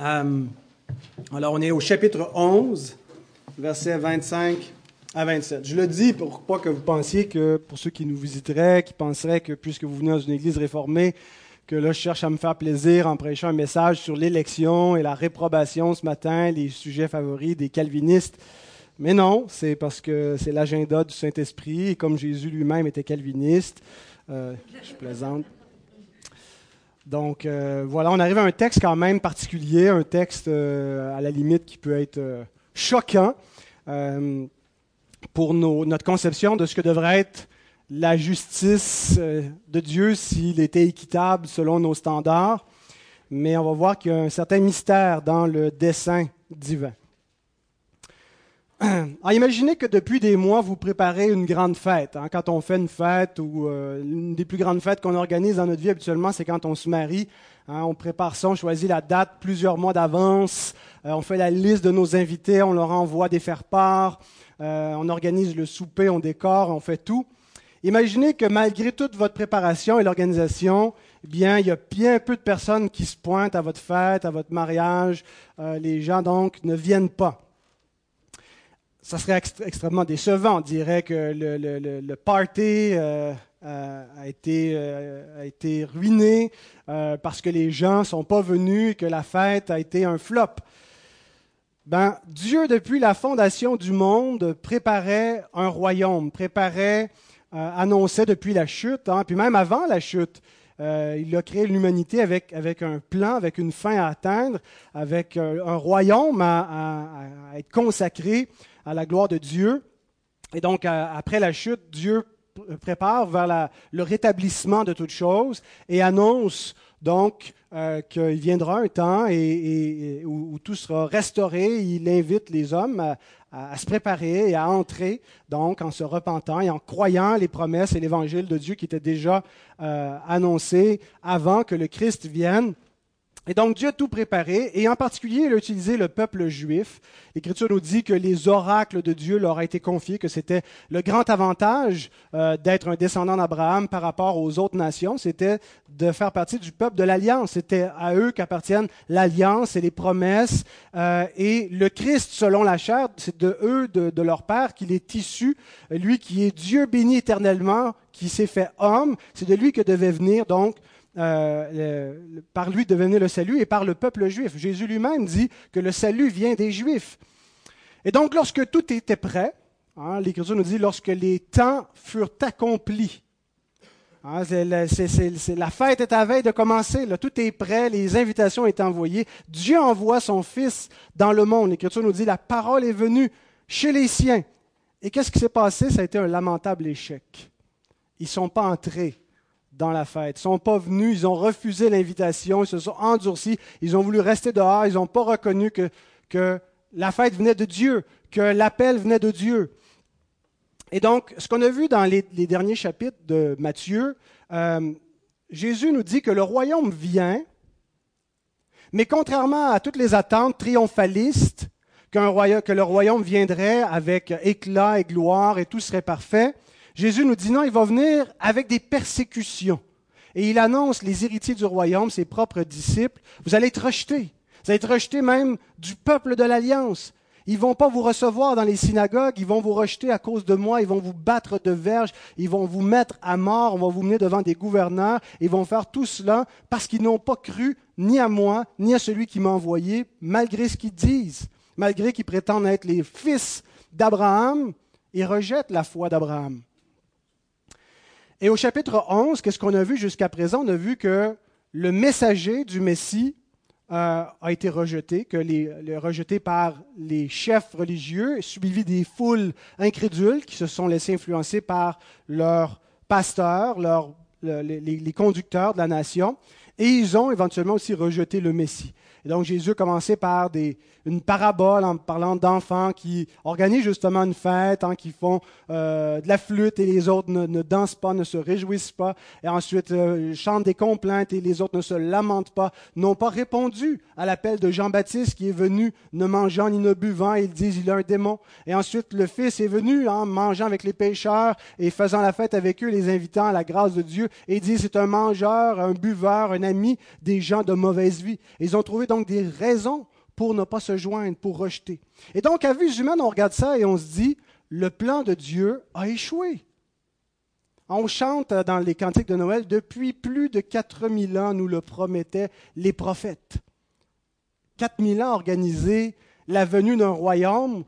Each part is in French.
Euh, alors, on est au chapitre 11, versets 25 à 27. Je le dis pour pas que vous pensiez que, pour ceux qui nous visiteraient, qui penseraient que puisque vous venez dans une église réformée, que là, je cherche à me faire plaisir en prêchant un message sur l'élection et la réprobation ce matin, les sujets favoris des calvinistes. Mais non, c'est parce que c'est l'agenda du Saint-Esprit, et comme Jésus lui-même était calviniste, euh, je plaisante. Donc euh, voilà, on arrive à un texte quand même particulier, un texte euh, à la limite qui peut être euh, choquant pour notre conception de ce que devrait être la justice de Dieu s'il était équitable selon nos standards. Mais on va voir qu'il y a un certain mystère dans le dessein divin. Imaginez que depuis des mois, vous préparez une grande fête. Hein. Quand on fait une fête ou euh, une des plus grandes fêtes qu'on organise dans notre vie habituellement, c'est quand on se marie. Hein. On prépare ça, on choisit la date plusieurs mois d'avance. Euh, on fait la liste de nos invités, on leur envoie des faire-part. Euh, on organise le souper, on décore, on fait tout. Imaginez que malgré toute votre préparation et l'organisation, eh bien, il y a bien peu de personnes qui se pointent à votre fête, à votre mariage. les gens, donc, ne viennent pas ça serait extrêmement décevant. On dirait que le, party euh, euh, a, été, euh, a, été, ruiné parce que les gens ne sont pas venus et que la fête a été un flop. Ben, Dieu, depuis la fondation du monde, préparait un royaume, préparait, annonçait depuis la chute, hein, puis même avant la chute, il a créé l'humanité avec, avec un plan, avec une fin à atteindre, avec un royaume à être consacré à la gloire de Dieu. Et donc, après la chute, Dieu prépare vers le rétablissement de toutes choses et annonce donc euh, qu'il viendra un temps où, tout sera restauré. Il invite les hommes à, se préparer et à entrer, donc en se repentant et en croyant les promesses et l'évangile de Dieu qui étaient déjà euh, annoncés avant que le Christ vienne. Et donc Dieu a tout préparé, et en particulier, il a utilisé le peuple juif. L'Écriture nous dit que les oracles de Dieu leur ont été confiés, que c'était le grand avantage euh, d'être un descendant d'Abraham par rapport aux autres nations, c'était de faire partie du peuple de l'Alliance. C'était à eux qu'appartiennent l'Alliance et les promesses. Euh, et le Christ, selon la chair, c'est de eux, de, de leur Père, qu'il est issu, lui qui est Dieu béni éternellement, qui s'est fait homme. C'est de lui que devait venir donc euh, par lui devenir le salut et par le peuple juif. Jésus lui-même dit que le salut vient des Juifs. Et donc, lorsque tout était prêt, hein, l'Écriture nous dit lorsque les temps furent accomplis, hein, la, fête est à veille de commencer, tout est prêt, les invitations sont envoyées. Dieu envoie son Fils dans le monde. L'Écriture nous dit la parole est venue chez les siens. Et qu'est-ce qui s'est passé? Ça a été un lamentable échec. Ils ne sont pas entrés dans la fête. Ils ne sont pas venus, ils ont refusé l'invitation, ils se sont endurcis, ils ont voulu rester dehors, ils n'ont pas reconnu que, que la fête venait de Dieu, que l'appel venait de Dieu. Et donc, ce qu'on a vu dans les, derniers chapitres de Matthieu, euh, Jésus nous dit que le royaume vient, mais contrairement à toutes les attentes triomphalistes, que le royaume viendrait avec éclat et gloire et tout serait parfait, Jésus nous dit non, il va venir avec des persécutions. Et il annonce les héritiers du royaume, ses propres disciples, vous allez être rejetés. Vous allez être rejetés même du peuple de l'Alliance. Ils vont pas vous recevoir dans les synagogues, ils vont vous rejeter à cause de moi, ils vont vous battre de verge, ils vont vous mettre à mort, on va vous mener devant des gouverneurs, ils vont faire tout cela parce qu'ils n'ont pas cru ni à moi, ni à celui qui m'a envoyé, malgré ce qu'ils disent, malgré qu'ils prétendent être les fils d'Abraham, ils rejettent la foi d'Abraham. Et au chapitre 11, qu'est-ce qu'on a vu jusqu'à présent? On a vu que le messager du Messie euh, a été rejeté, que les, rejeté par les chefs religieux, suivi des foules incrédules qui se sont laissés influencer par leurs pasteurs, les, conducteurs de la nation, et ils ont éventuellement aussi rejeté le Messie. Et donc Jésus a commencé par des, une parabole en parlant d'enfants qui organisent justement une fête, hein, qui font euh, de la flûte et les autres ne, dansent pas, ne se réjouissent pas, et ensuite euh, chantent des complaintes et les autres ne se lamentent pas, n'ont pas répondu à l'appel de Jean-Baptiste qui est venu ne mangeant ni ne buvant, et ils disent il a un démon. Et ensuite le Fils est venu en hein, mangeant avec les pécheurs et faisant la fête avec eux, les invitant à la grâce de Dieu, et il dit c'est un mangeur, un buveur, un ami des gens de mauvaise vie. Ils ont trouvé donc des raisons pour ne pas se joindre, pour rejeter. Et donc, à vue humaine, on regarde ça et on se dit, le plan de Dieu a échoué. On chante dans les cantiques de Noël, depuis plus de 4000 ans, nous le promettaient les prophètes. 4000 ans organiser la venue d'un royaume,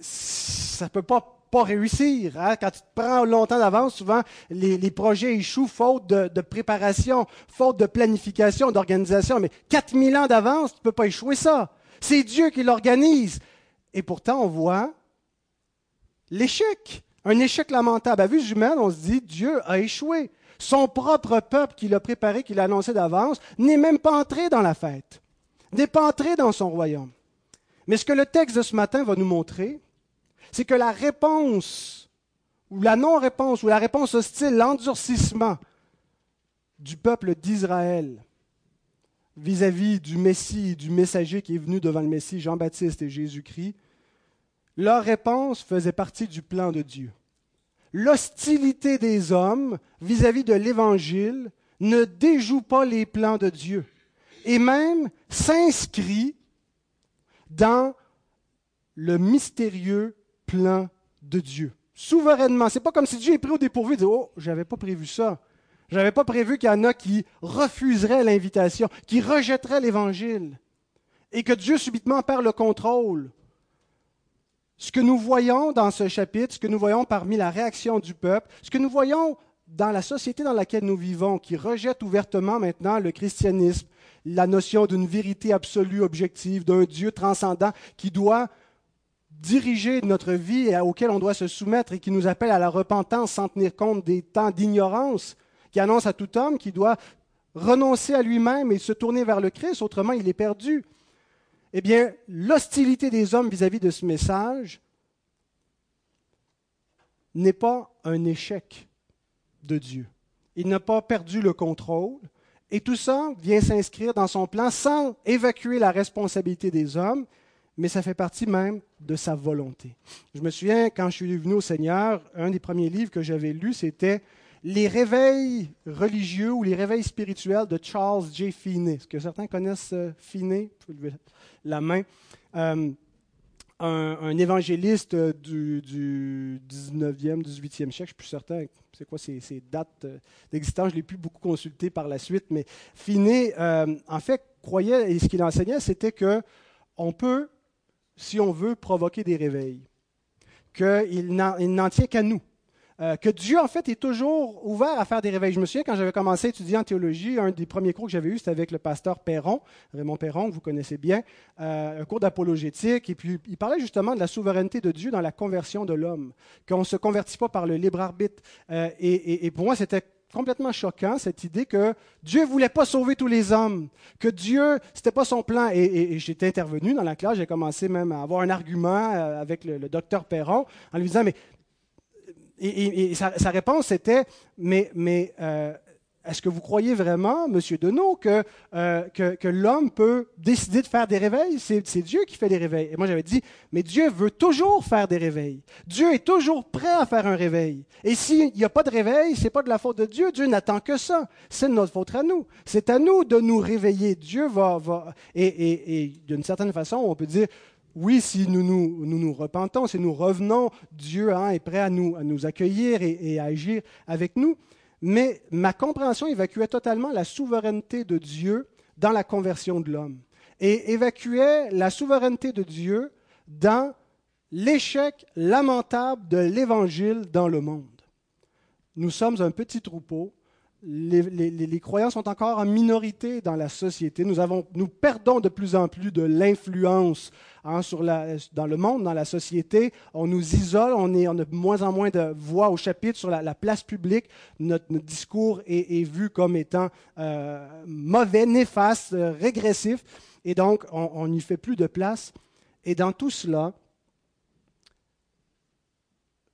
ça ne peut pas réussir. Hein. Quand tu te prends longtemps d'avance, souvent les, projets échouent faute de, préparation, faute de planification, d'organisation. Mais 4000 ans d'avance, tu ne peux pas échouer ça. C'est Dieu qui l'organise. Et pourtant, on voit l'échec. Un échec lamentable. À vue humaine, on se dit, Dieu a échoué. Son propre peuple qu'il a préparé, qu'il a annoncé d'avance, n'est même pas entré dans la fête, n'est pas entré dans son royaume. Mais ce que le texte de ce matin va nous montrer, c'est que la réponse, ou la non-réponse, ou la réponse hostile, l'endurcissement du peuple d'Israël vis-à-vis du Messie, du messager qui est venu devant le Messie, Jean-Baptiste et Jésus-Christ, leur réponse faisait partie du plan de Dieu. L'hostilité des hommes vis-à-vis de l'Évangile ne déjoue pas les plans de Dieu et même s'inscrit dans le mystérieux plan de Dieu. Souverainement. C'est pas comme si Dieu est pris au dépourvu et dit Oh, j'avais pas prévu ça. J'avais pas prévu qu'il y en a qui refuseraient l'invitation, qui rejetteraient l'Évangile. Et que Dieu subitement perd le contrôle ce que nous voyons dans ce chapitre, ce que nous voyons parmi la réaction du peuple, ce que nous voyons dans la société dans laquelle nous vivons, qui rejette ouvertement maintenant le christianisme, la notion d'une vérité absolue, objective, d'un Dieu transcendant qui doit diriger notre vie et auquel on doit se soumettre et qui nous appelle à la repentance sans tenir compte des temps d'ignorance, qui annonce à tout homme qu'il doit renoncer à lui-même et se tourner vers le Christ, autrement il est perdu eh bien, l'hostilité des hommes vis-à-vis de ce message n'est pas un échec de Dieu. Il n'a pas perdu le contrôle. Et tout ça vient s'inscrire dans son plan sans évacuer la responsabilité des hommes, mais ça fait partie même de sa volonté. Je me souviens, quand je suis venu au Seigneur, un des premiers livres que j'avais lu, c'était les réveils religieux ou les réveils spirituels de Charles J. Finney. Est-ce que certains connaissent euh, Finney? La main. Euh, un, évangéliste du, 19e, 18e siècle, je ne suis plus certain, c'est quoi ces, dates euh, d'existence, je ne l'ai plus beaucoup consulté par la suite, mais Finney, euh, en fait, croyait, et ce qu'il enseignait, c'était que on peut, si on veut, provoquer des réveils, qu'il n'en tient qu'à nous. Euh, que Dieu, en fait, est toujours ouvert à faire des réveils. Je me souviens, quand j'avais commencé à étudier en théologie, un des premiers cours que j'avais eu, c'était avec le pasteur Perron, Raymond Perron, que vous connaissez bien, euh, un cours d'apologétique, et puis il parlait justement de la souveraineté de Dieu dans la conversion de l'homme, qu'on ne se convertit pas par le libre arbitre. Euh, et, pour moi, c'était complètement choquant, cette idée que Dieu ne voulait pas sauver tous les hommes, que Dieu, ce n'était pas son plan. Et, j'étais intervenu dans la classe, j'ai commencé même à avoir un argument avec le, docteur Perron en lui disant, mais et, sa, réponse était Mais, mais euh, est-ce que vous croyez vraiment, M. Deneau, que, euh, que, que l'homme peut décider de faire des réveils? C'est Dieu qui fait des réveils. Et moi, j'avais dit Mais Dieu veut toujours faire des réveils. Dieu est toujours prêt à faire un réveil. Et s'il n'y a pas de réveil, ce n'est pas de la faute de Dieu. Dieu n'attend que ça. C'est de notre faute à nous. C'est à nous de nous réveiller. Dieu va. et, et, d'une certaine façon, on peut dire oui, si nous nous, nous, repentons, si nous revenons, Dieu hein, est prêt à nous, à nous accueillir et, à agir avec nous. Mais ma compréhension évacuait totalement la souveraineté de Dieu dans la conversion de l'homme et évacuait la souveraineté de Dieu dans l'échec lamentable de l'Évangile dans le monde. Nous sommes un petit troupeau les, croyants sont encore en minorité dans la société. Nous, perdons de plus en plus de l'influence hein, dans le monde, dans la société. On nous isole, on, a de moins en moins de voix au chapitre sur la, place publique. Notre, discours est, vu comme étant euh, mauvais, néfaste, euh, régressif. Et donc, on n'y fait plus de place. Et dans tout cela,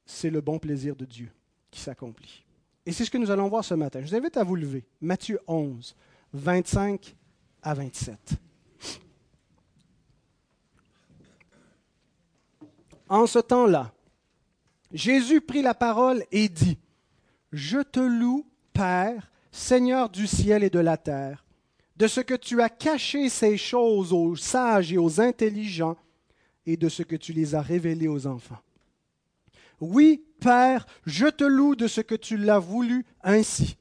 c'est le bon plaisir de Dieu qui s'accomplit. Et c'est ce que nous allons voir ce matin. Je vous invite à vous lever. Matthieu 11, 25 à 27. En ce temps-là, Jésus prit la parole et dit, Je te loue, Père, Seigneur du ciel et de la terre, de ce que tu as caché ces choses aux sages et aux intelligents, et de ce que tu les as révélées aux enfants. Oui, Père, je te loue de ce que tu l'as voulu ainsi.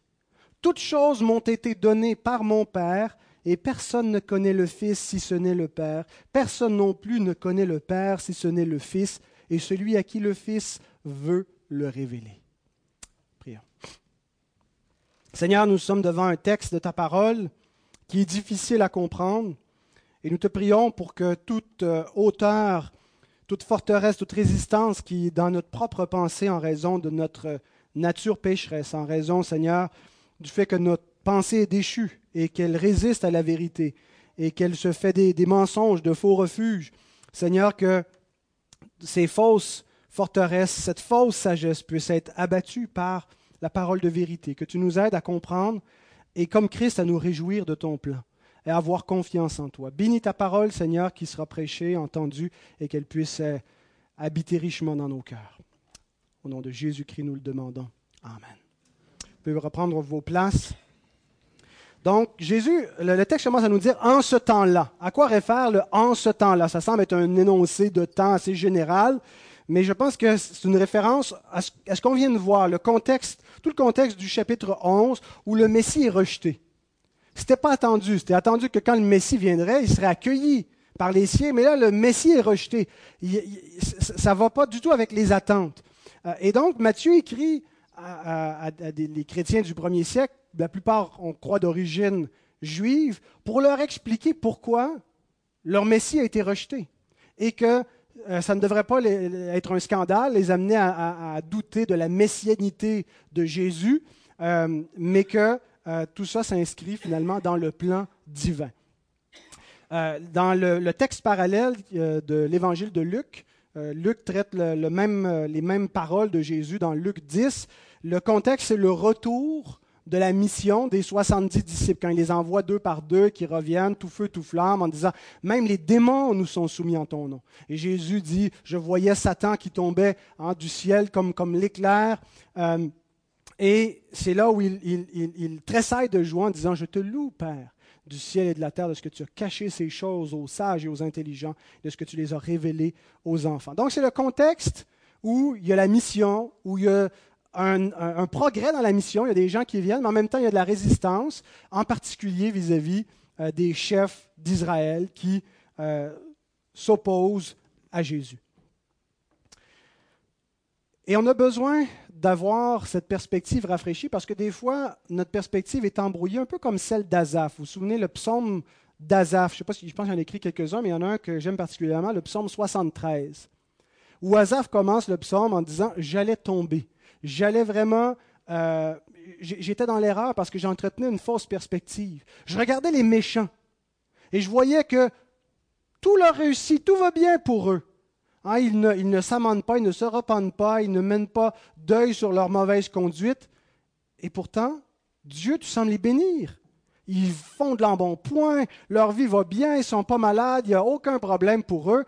Toutes choses m'ont été données par mon Père, et personne ne connaît le Fils si ce n'est le Père. Personne non plus ne connaît le Père si ce n'est le Fils, et celui à qui le Fils veut le révéler. Prions. Seigneur, nous sommes devant un texte de ta parole qui est difficile à comprendre, et nous te prions pour que toute euh, hauteur, toute forteresse, toute résistance qui est dans notre propre pensée en raison de notre nature pécheresse, en raison, Seigneur, du fait que notre pensée est déchue et qu'elle résiste à la vérité et qu'elle se fait des, mensonges, de faux refuges. Seigneur, que ces fausses forteresses, cette fausse sagesse puisse être abattue par la parole de vérité, que tu nous aides à comprendre et comme Christ à nous réjouir de ton plan et avoir confiance en toi. Bénis ta parole, Seigneur, qui sera prêchée, entendue et qu'elle puisse euh, habiter richement dans nos cœurs. Au nom de Jésus-Christ, nous le demandons. Amen. Vous pouvez reprendre vos places. Donc, Jésus, le, texte commence à nous dire en ce temps-là. À quoi réfère le en ce temps-là Ça semble être un énoncé de temps assez général, mais je pense que c'est une référence à ce, à ce qu'on vient de voir, le contexte, tout le contexte du chapitre 11 où le Messie est rejeté. C'était pas attendu. C'était attendu que quand le Messie viendrait, il serait accueilli par les siens, mais là, le Messie est rejeté. ça ne va pas du tout avec les attentes. Euh, et donc, Matthieu écrit à, des, chrétiens du premier siècle, la plupart on croit d'origine juive, pour leur expliquer pourquoi leur Messie a été rejeté et que euh, ça ne devrait pas être un scandale, les amener à, douter de la messianité de Jésus, euh, mais que euh, tout ça s'inscrit finalement dans le plan divin. dans le, texte parallèle de l'évangile de Luc, Luc traite les mêmes paroles de Jésus dans Luc 10, le contexte, c'est le retour de la mission des 70 disciples, quand il les envoie deux par deux, qui reviennent tout feu, tout flamme, en disant, même les démons nous sont soumis en ton nom. Et Jésus dit, je voyais Satan qui tombait hein, du ciel comme, comme l'éclair. Euh, et c'est là où il, il, tressaille de joie en disant, je te loue, Père, du ciel et de la terre, de ce que tu as caché ces choses aux sages et aux intelligents, de ce que tu les as révélées aux enfants. Donc c'est le contexte où il y a la mission, où il y a un, progrès dans la mission. Il y a des gens qui viennent, mais en même temps, il y a de la résistance, en particulier vis-à-vis euh, des chefs d'Israël qui euh, s'opposent à Jésus. Et on a besoin d'avoir cette perspective rafraîchie parce que des fois, notre perspective est embrouillée, un peu comme celle d'Azaph. Vous vous souvenez, le psaume d'Azaph, je sais pas si je pense j'en ai écrit quelques-uns, mais il y en a un que j'aime particulièrement, le psaume 73, où Azaph commence le psaume en disant J'allais tomber j'allais vraiment... Euh, j'étais dans l'erreur parce que j'entretenais une fausse perspective. Je regardais les méchants et je voyais que tout leur réussit, tout va bien pour eux. Hein, ils ne, s'amendent pas, ils ne se repentent pas, ils ne mènent pas deuil sur leur mauvaise conduite. Et pourtant, Dieu, tu sembles les bénir. Ils font de l'embonpoint, leur vie va bien, ils ne sont pas malades, il n'y a aucun problème pour eux.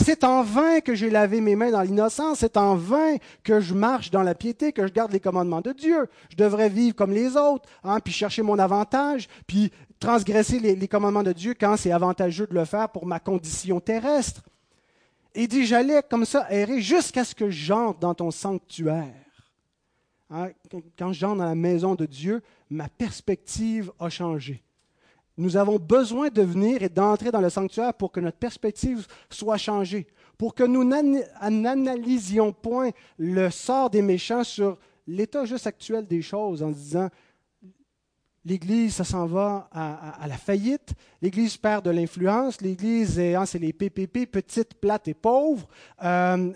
C'est en vain que j'ai lavé mes mains dans l'innocence, c'est en vain que je marche dans la piété, que je garde les commandements de Dieu. Je devrais vivre comme les autres, hein, puis chercher mon avantage, puis transgresser les, commandements de Dieu quand c'est avantageux de le faire pour ma condition terrestre. Et dit, j'allais comme ça errer jusqu'à ce que j'entre dans ton sanctuaire. Hein, quand j'entre dans la maison de Dieu, ma perspective a changé. Nous avons besoin de venir et d'entrer dans le sanctuaire pour que notre perspective soit changée, pour que nous n'analysions point le sort des méchants sur l'état juste actuel des choses en disant l'Église, ça s'en va à, la faillite, l'Église perd de l'influence, l'Église, hein, c'est les PPP, petite, plate et pauvre. Euh,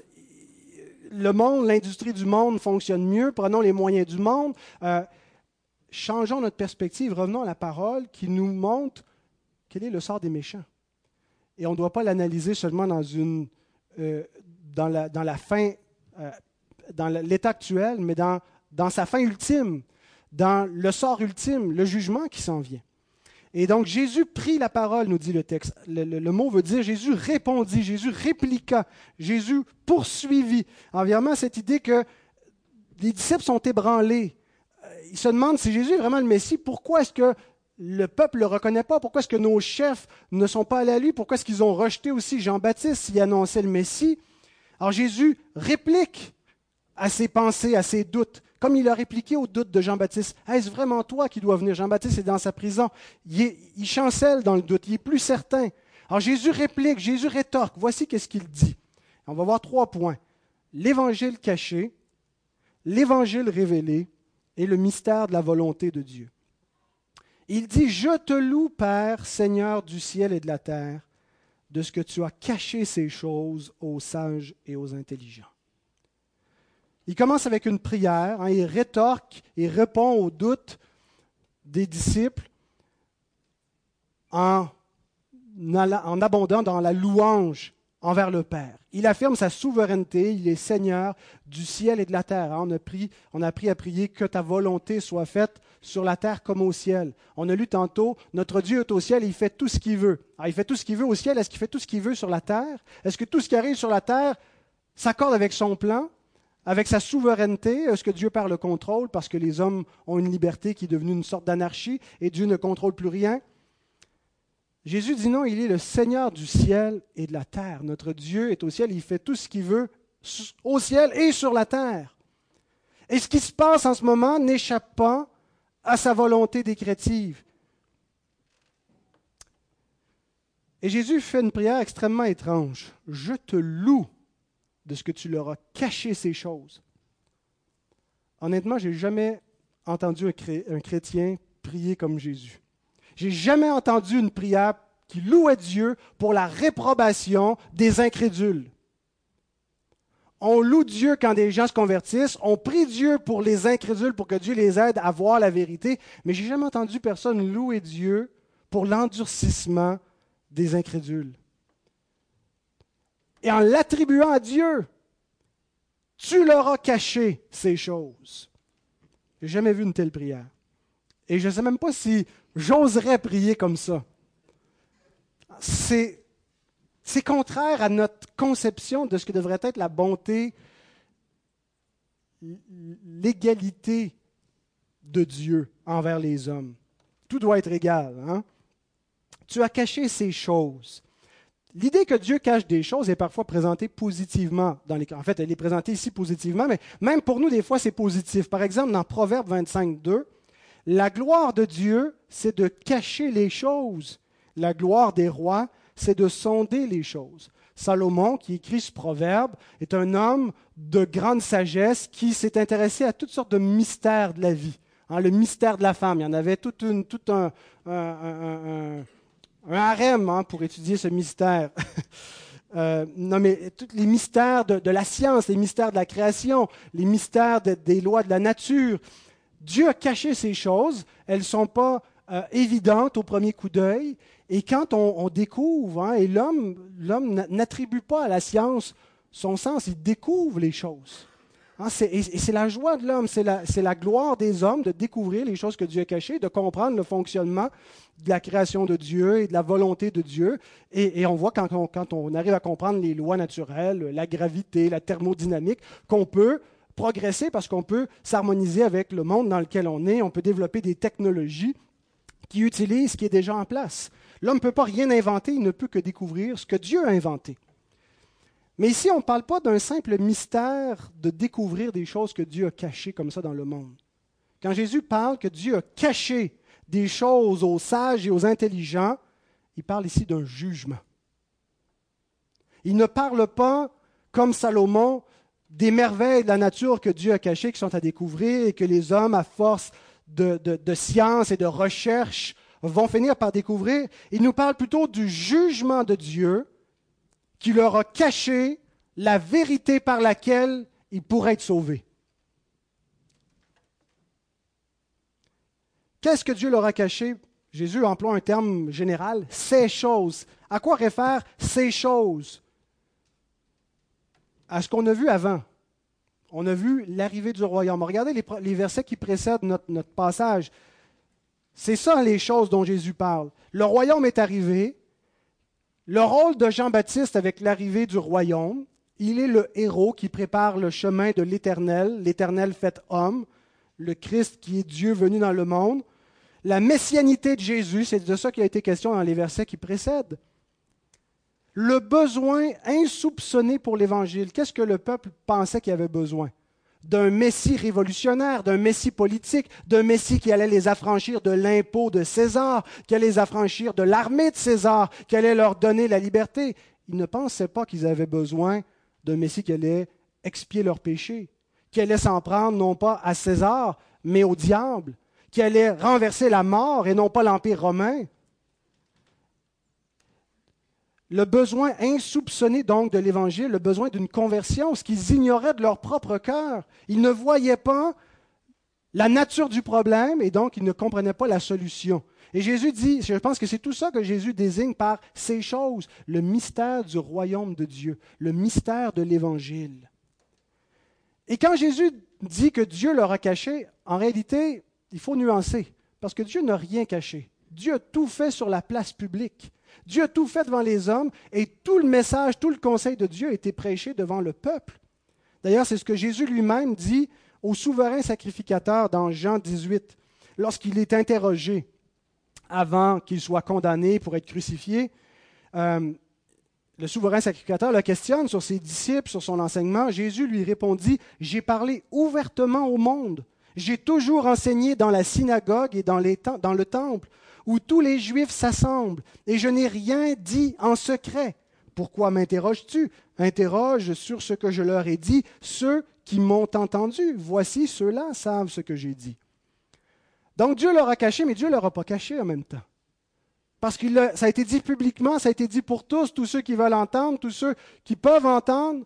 le monde, l'industrie du monde fonctionne mieux, prenons les moyens du monde. Euh, changeons notre perspective, revenons à la parole qui nous montre quel est le sort des méchants. Et on ne doit pas l'analyser seulement dans, euh, la, fin, dans l'état actuel, mais dans sa fin ultime, dans le sort ultime, le jugement qui s'en vient. Et donc Jésus prit la parole, nous dit le texte. Le, mot veut dire Jésus répondit, Jésus répliqua, Jésus poursuivit. Environnement, cette idée que les disciples sont ébranlés, il se demande si Jésus est vraiment le Messie, pourquoi est-ce que le peuple ne le reconnaît pas? Pourquoi est-ce que nos chefs ne sont pas allés à lui? Pourquoi est-ce qu'ils ont rejeté aussi Jean-Baptiste s'il annonçait le Messie? Alors Jésus réplique à ses pensées, à ses doutes, comme il a répliqué aux doutes de Jean-Baptiste. Est-ce vraiment toi qui dois venir? Jean-Baptiste est dans sa prison. Il, il, chancelle dans le doute, il est plus certain. Alors Jésus réplique, Jésus rétorque. Voici qu'est-ce qu'il dit. On va voir trois points. L'évangile caché, l'évangile révélé et le mystère de la volonté de Dieu. Il dit, Je te loue, Père, Seigneur du ciel et de la terre, de ce que tu as caché ces choses aux sages et aux intelligents. Il commence avec une prière, hein, il rétorque et répond aux doutes des disciples en, abondant dans la louange envers le Père. Il affirme sa souveraineté, il est Seigneur du ciel et de la terre. On a, pris, appris à prier que ta volonté soit faite sur la terre comme au ciel. On a lu tantôt, notre Dieu est au ciel il fait tout ce qu'il veut. Il fait tout ce qu'il veut au ciel, est-ce qu'il fait tout ce qu'il veut sur la terre? Est-ce que tout ce qui arrive sur la terre s'accorde avec son plan? Avec sa souveraineté, est-ce que Dieu perd le contrôle parce que les hommes ont une liberté qui est devenue une sorte d'anarchie et Dieu ne contrôle plus rien Jésus dit non, il est le Seigneur du ciel et de la terre. Notre Dieu est au ciel, il fait tout ce qu'il veut au ciel et sur la terre. Et ce qui se passe en ce moment n'échappe pas à sa volonté décrétive. Et Jésus fait une prière extrêmement étrange. Je te loue de ce que tu leur as caché ces choses. Honnêtement, je n'ai jamais entendu un chrétien prier comme Jésus. J'ai jamais entendu une prière qui louait Dieu pour la réprobation des incrédules. On loue Dieu quand des gens se convertissent, on prie Dieu pour les incrédules, pour que Dieu les aide à voir la vérité, mais j'ai jamais entendu personne louer Dieu pour l'endurcissement des incrédules. Et en l'attribuant à Dieu, tu leur as caché ces choses. J'ai jamais vu une telle prière. Et je ne sais même pas si j'oserais prier comme ça. C'est, c'est contraire à notre conception de ce que devrait être la bonté, l'égalité de Dieu envers les hommes. Tout doit être égal. Hein? Tu as caché ces choses. L'idée que Dieu cache des choses est parfois présentée positivement. Dans les, en fait, elle est présentée ici positivement, mais même pour nous, des fois, c'est positif. Par exemple, dans Proverbe 25, 2, la gloire de Dieu, c'est de cacher les choses. La gloire des rois, c'est de sonder les choses. Salomon, qui écrit ce proverbe, est un homme de grande sagesse qui s'est intéressé à toutes sortes de mystères de la vie. Hein, le mystère de la femme, il y en avait tout, une, tout un, un, harem hein, pour étudier ce mystère. euh, non, mais tous les mystères de, la science, les mystères de la création, les mystères des lois de la nature, Dieu a caché ces choses, elles ne sont pas euh, évidentes au premier coup d'œil, et quand on, découvre, hein, et l'homme, l'homme n'attribue pas à la science son sens, il découvre les choses. Hein, et c'est la joie de l'homme, c'est la, gloire des hommes de découvrir les choses que Dieu a cachées, de comprendre le fonctionnement de la création de Dieu et de la volonté de Dieu. Et, on voit quand on, quand on arrive à comprendre les lois naturelles, la gravité, la thermodynamique, qu'on peut progresser parce qu'on peut s'harmoniser avec le monde dans lequel on est, on peut développer des technologies qui utilisent ce qui est déjà en place. L'homme ne peut pas rien inventer, il ne peut que découvrir ce que Dieu a inventé. Mais ici, on ne parle pas d'un simple mystère de découvrir des choses que Dieu a cachées comme ça dans le monde. Quand Jésus parle que Dieu a caché des choses aux sages et aux intelligents, il parle ici d'un jugement. Il ne parle pas, comme Salomon, des merveilles de la nature que Dieu a cachées, qui sont à découvrir et que les hommes, à force de, science et de recherche, vont finir par découvrir. Il nous parle plutôt du jugement de Dieu qui leur a caché la vérité par laquelle ils pourraient être sauvés. Qu'est-ce que Dieu leur a caché? Jésus emploie un terme général, ces choses. À quoi réfèrent ces choses? À ce qu'on a vu avant. On a vu l'arrivée du royaume. Regardez les, versets qui précèdent notre, notre passage. C'est ça les choses dont Jésus parle. Le royaume est arrivé. Le rôle de Jean-Baptiste avec l'arrivée du royaume, il est le héros qui prépare le chemin de l'Éternel, l'Éternel fait homme, le Christ qui est Dieu venu dans le monde, la messianité de Jésus, c'est de ça qu'il a été question dans les versets qui précèdent. Le besoin insoupçonné pour l'Évangile. Qu'est-ce que le peuple pensait qu'il avait besoin? D'un Messie révolutionnaire, d'un Messie politique, d'un Messie qui allait les affranchir de l'impôt de César, qui allait les affranchir de l'armée de César, qui allait leur donner la liberté. Ils ne pensaient pas qu'ils avaient besoin d'un Messie qui allait expier leurs péchés, qui allait s'en prendre non pas à César, mais au diable, qui allait renverser la mort et non pas l'Empire romain. Le besoin insoupçonné donc de l'Évangile, le besoin d'une conversion, ce qu'ils ignoraient de leur propre cœur. Ils ne voyaient pas la nature du problème et donc ils ne comprenaient pas la solution. Et Jésus dit, je pense que c'est tout ça que Jésus désigne par ces choses, le mystère du royaume de Dieu, le mystère de l'Évangile. Et quand Jésus dit que Dieu leur a caché, en réalité, il faut nuancer, parce que Dieu n'a rien caché. Dieu a tout fait sur la place publique. Dieu a tout fait devant les hommes et tout le message, tout le conseil de Dieu a été prêché devant le peuple. D'ailleurs, c'est ce que Jésus lui-même dit au souverain sacrificateur dans Jean 18, lorsqu'il est interrogé avant qu'il soit condamné pour être crucifié. Euh, le souverain sacrificateur le questionne sur ses disciples, sur son enseignement. Jésus lui répondit, J'ai parlé ouvertement au monde. J'ai toujours enseigné dans la synagogue et dans, dans le temple, où tous les Juifs s'assemblent, et je n'ai rien dit en secret. Pourquoi m'interroges-tu? Interroge sur ce que je leur ai dit ceux qui m'ont entendu. Voici, ceux-là savent ce que j'ai dit. Donc Dieu leur a caché, mais Dieu ne leur a pas caché en même temps. Parce que ça a été dit publiquement, ça a été dit pour tous, tous ceux qui veulent entendre, tous ceux qui peuvent entendre.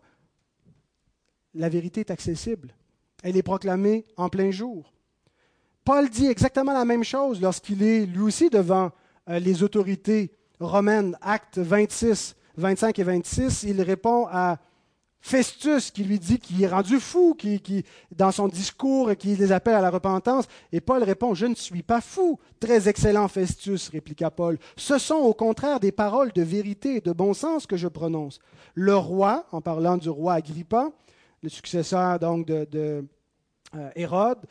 La vérité est accessible. Elle est proclamée en plein jour. Paul dit exactement la même chose lorsqu'il est lui aussi devant euh, les autorités romaines, actes 26, 25 et 26. Il répond à Festus qui lui dit qu'il est rendu fou, qui, dans son discours, qui les appelle à la repentance. Et Paul répond, je ne suis pas fou. Très excellent Festus, répliqua Paul. Ce sont au contraire des paroles de vérité et de bon sens que je prononce. Le roi, en parlant du roi Agrippa, le successeur donc de, euh, Hérode,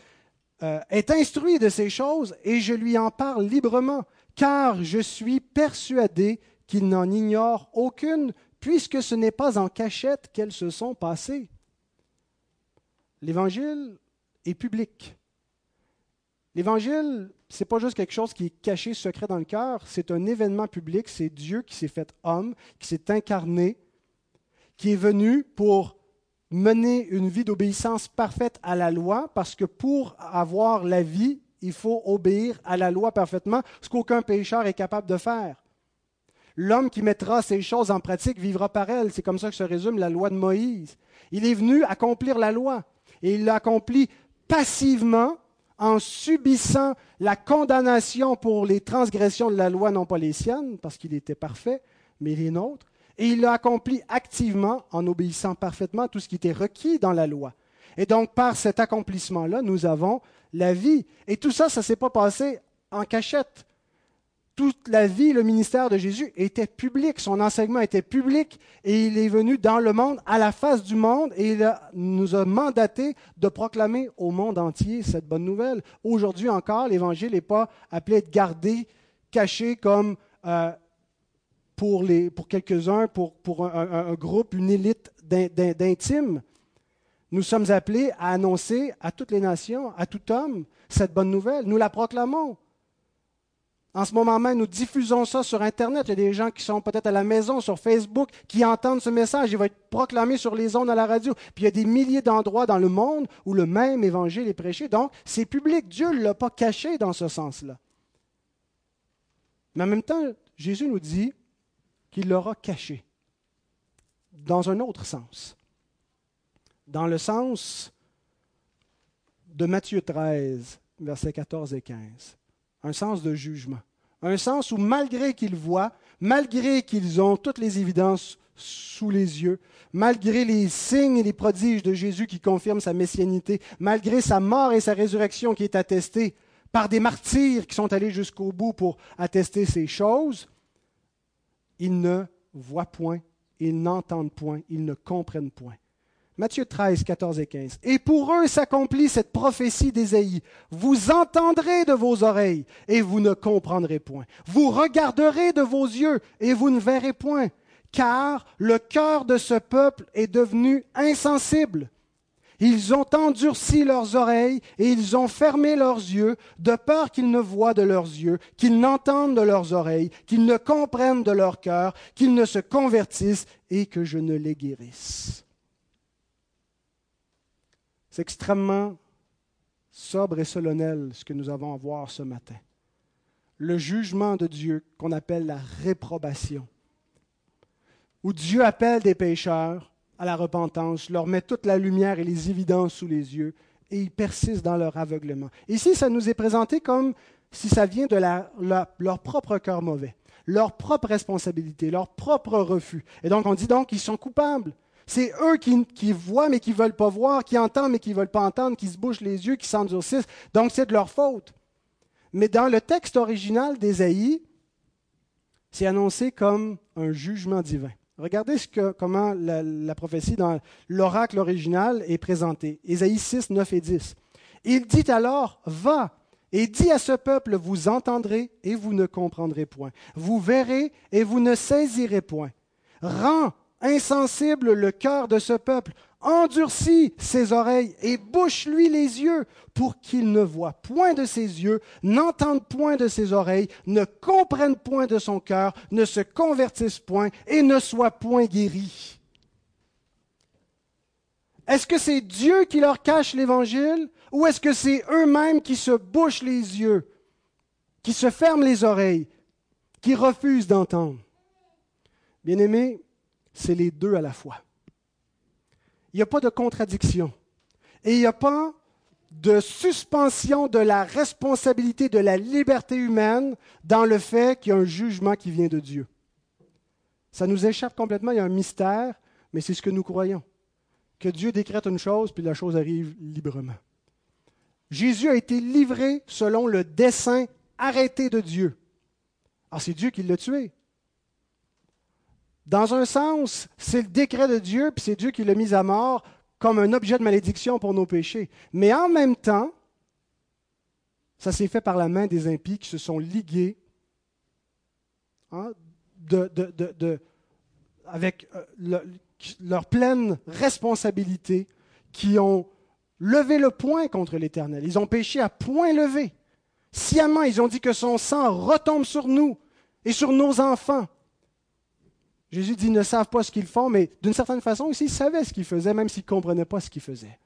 euh, est instruit de ces choses et je lui en parle librement, car je suis persuadé qu'il n'en ignore aucune puisque ce n'est pas en cachette qu'elles se sont passées. L'Évangile est public. L'Évangile, ce n'est pas juste quelque chose qui est caché, secret dans le cœur, c'est un événement public, c'est Dieu qui s'est fait homme, qui s'est incarné, qui est venu pour mener une vie d'obéissance parfaite à la loi, parce que pour avoir la vie, il faut obéir à la loi parfaitement, ce qu'aucun pécheur est capable de faire. L'homme qui mettra ces choses en pratique vivra par elles. C'est comme ça que se résume la loi de Moïse. Il est venu accomplir la loi. Et il l'a passivement en subissant la condamnation pour les transgressions de la loi, non pas les siennes, parce qu'il était parfait, mais les nôtres. Et il l'a accompli activement en obéissant parfaitement à tout ce qui était requis dans la loi. Et donc, par cet accomplissement-là, nous avons la vie. Et tout ça, ça ne s'est pas passé en cachette toute la vie, le ministère de Jésus était public, son enseignement était public, et il est venu dans le monde, à la face du monde, et il nous a mandaté de proclamer au monde entier cette bonne nouvelle. Aujourd'hui encore, l'Évangile n'est pas appelé à être gardé, caché comme euh, pour, pour quelques-uns, pour, pour un, un groupe, une élite d'intimes. Nous sommes appelés à annoncer à toutes les nations, à tout homme, cette bonne nouvelle. Nous la proclamons. En ce moment même, nous diffusons ça sur Internet. Il y a des gens qui sont peut-être à la maison, sur Facebook, qui entendent ce message. Il va être proclamé sur les ondes à la radio. Puis il y a des milliers d'endroits dans le monde où le même évangile est prêché. Donc, c'est public. Dieu ne l'a pas caché dans ce sens-là. Mais en même temps, Jésus nous dit qu'il l'aura caché dans un autre sens. Dans le sens de Matthieu 13, versets 14 et 15 un sens de jugement. Un sens où malgré qu'ils voient, malgré qu'ils ont toutes les évidences sous les yeux, malgré les signes et les prodiges de Jésus qui confirment sa messianité, malgré sa mort et sa résurrection qui est attestée par des martyrs qui sont allés jusqu'au bout pour attester ces choses, ils ne voient point, ils n'entendent point, ils ne comprennent point. Matthieu 13, 14 et 15. Et pour eux s'accomplit cette prophétie d'Ésaïe. Vous entendrez de vos oreilles et vous ne comprendrez point. Vous regarderez de vos yeux et vous ne verrez point. Car le cœur de ce peuple est devenu insensible. Ils ont endurci leurs oreilles et ils ont fermé leurs yeux, de peur qu'ils ne voient de leurs yeux, qu'ils n'entendent de leurs oreilles, qu'ils ne comprennent de leur cœur, qu'ils ne se convertissent et que je ne les guérisse. C'est extrêmement sobre et solennel ce que nous avons à voir ce matin. Le jugement de Dieu qu'on appelle la réprobation, où Dieu appelle des pécheurs à la repentance, leur met toute la lumière et les évidences sous les yeux, et ils persistent dans leur aveuglement. Ici, ça nous est présenté comme si ça vient de leur propre cœur mauvais, leur propre responsabilité, leur propre refus. Et donc, on dit donc qu'ils sont coupables. C'est eux qui, voient mais qui ne veulent pas voir, qui entendent mais qui ne veulent pas entendre, qui se bouchent les yeux, qui s'endurcissent. Donc c'est de leur faute. Mais dans le texte original d'Ésaïe, c'est annoncé comme un jugement divin. Regardez comment la, prophétie dans l'oracle original est présentée. Ésaïe 6, 9 et 10. Il dit alors, va et dis à ce peuple, vous entendrez et vous ne comprendrez point. Vous verrez et vous ne saisirez point. Rends insensible le cœur de ce peuple, endurcis ses oreilles et bouche-lui les yeux pour qu'il ne voie point de ses yeux, n'entende point de ses oreilles, ne comprenne point de son cœur, ne se convertisse point et ne soit point guéri. Est-ce que c'est Dieu qui leur cache l'évangile ou est-ce que c'est eux-mêmes qui se bouchent les yeux, qui se ferment les oreilles, qui refusent d'entendre? Bien-aimés, c'est les deux à la fois. Il n'y a pas de contradiction. Et il n'y a pas de suspension de la responsabilité de la liberté humaine dans le fait qu'il y a un jugement qui vient de Dieu. Ça nous échappe complètement, il y a un mystère, mais c'est ce que nous croyons. Que Dieu décrète une chose, puis la chose arrive librement. Jésus a été livré selon le dessein arrêté de Dieu. Alors c'est Dieu qui l'a tué. Dans un sens, c'est le décret de Dieu, puis c'est Dieu qui l'a mis à mort comme un objet de malédiction pour nos péchés. Mais en même temps, ça s'est fait par la main des impies qui se sont ligués hein, avec euh, leur pleine responsabilité, qui ont levé le poing contre l'Éternel. Ils ont péché à point levé. Sciemment, ils ont dit que son sang retombe sur nous et sur nos enfants. Jésus dit, ils ne savent pas ce qu'ils font, mais d'une certaine façon aussi, ils savaient ce qu'ils faisaient, même s'ils ne comprenaient pas ce qu'ils faisaient.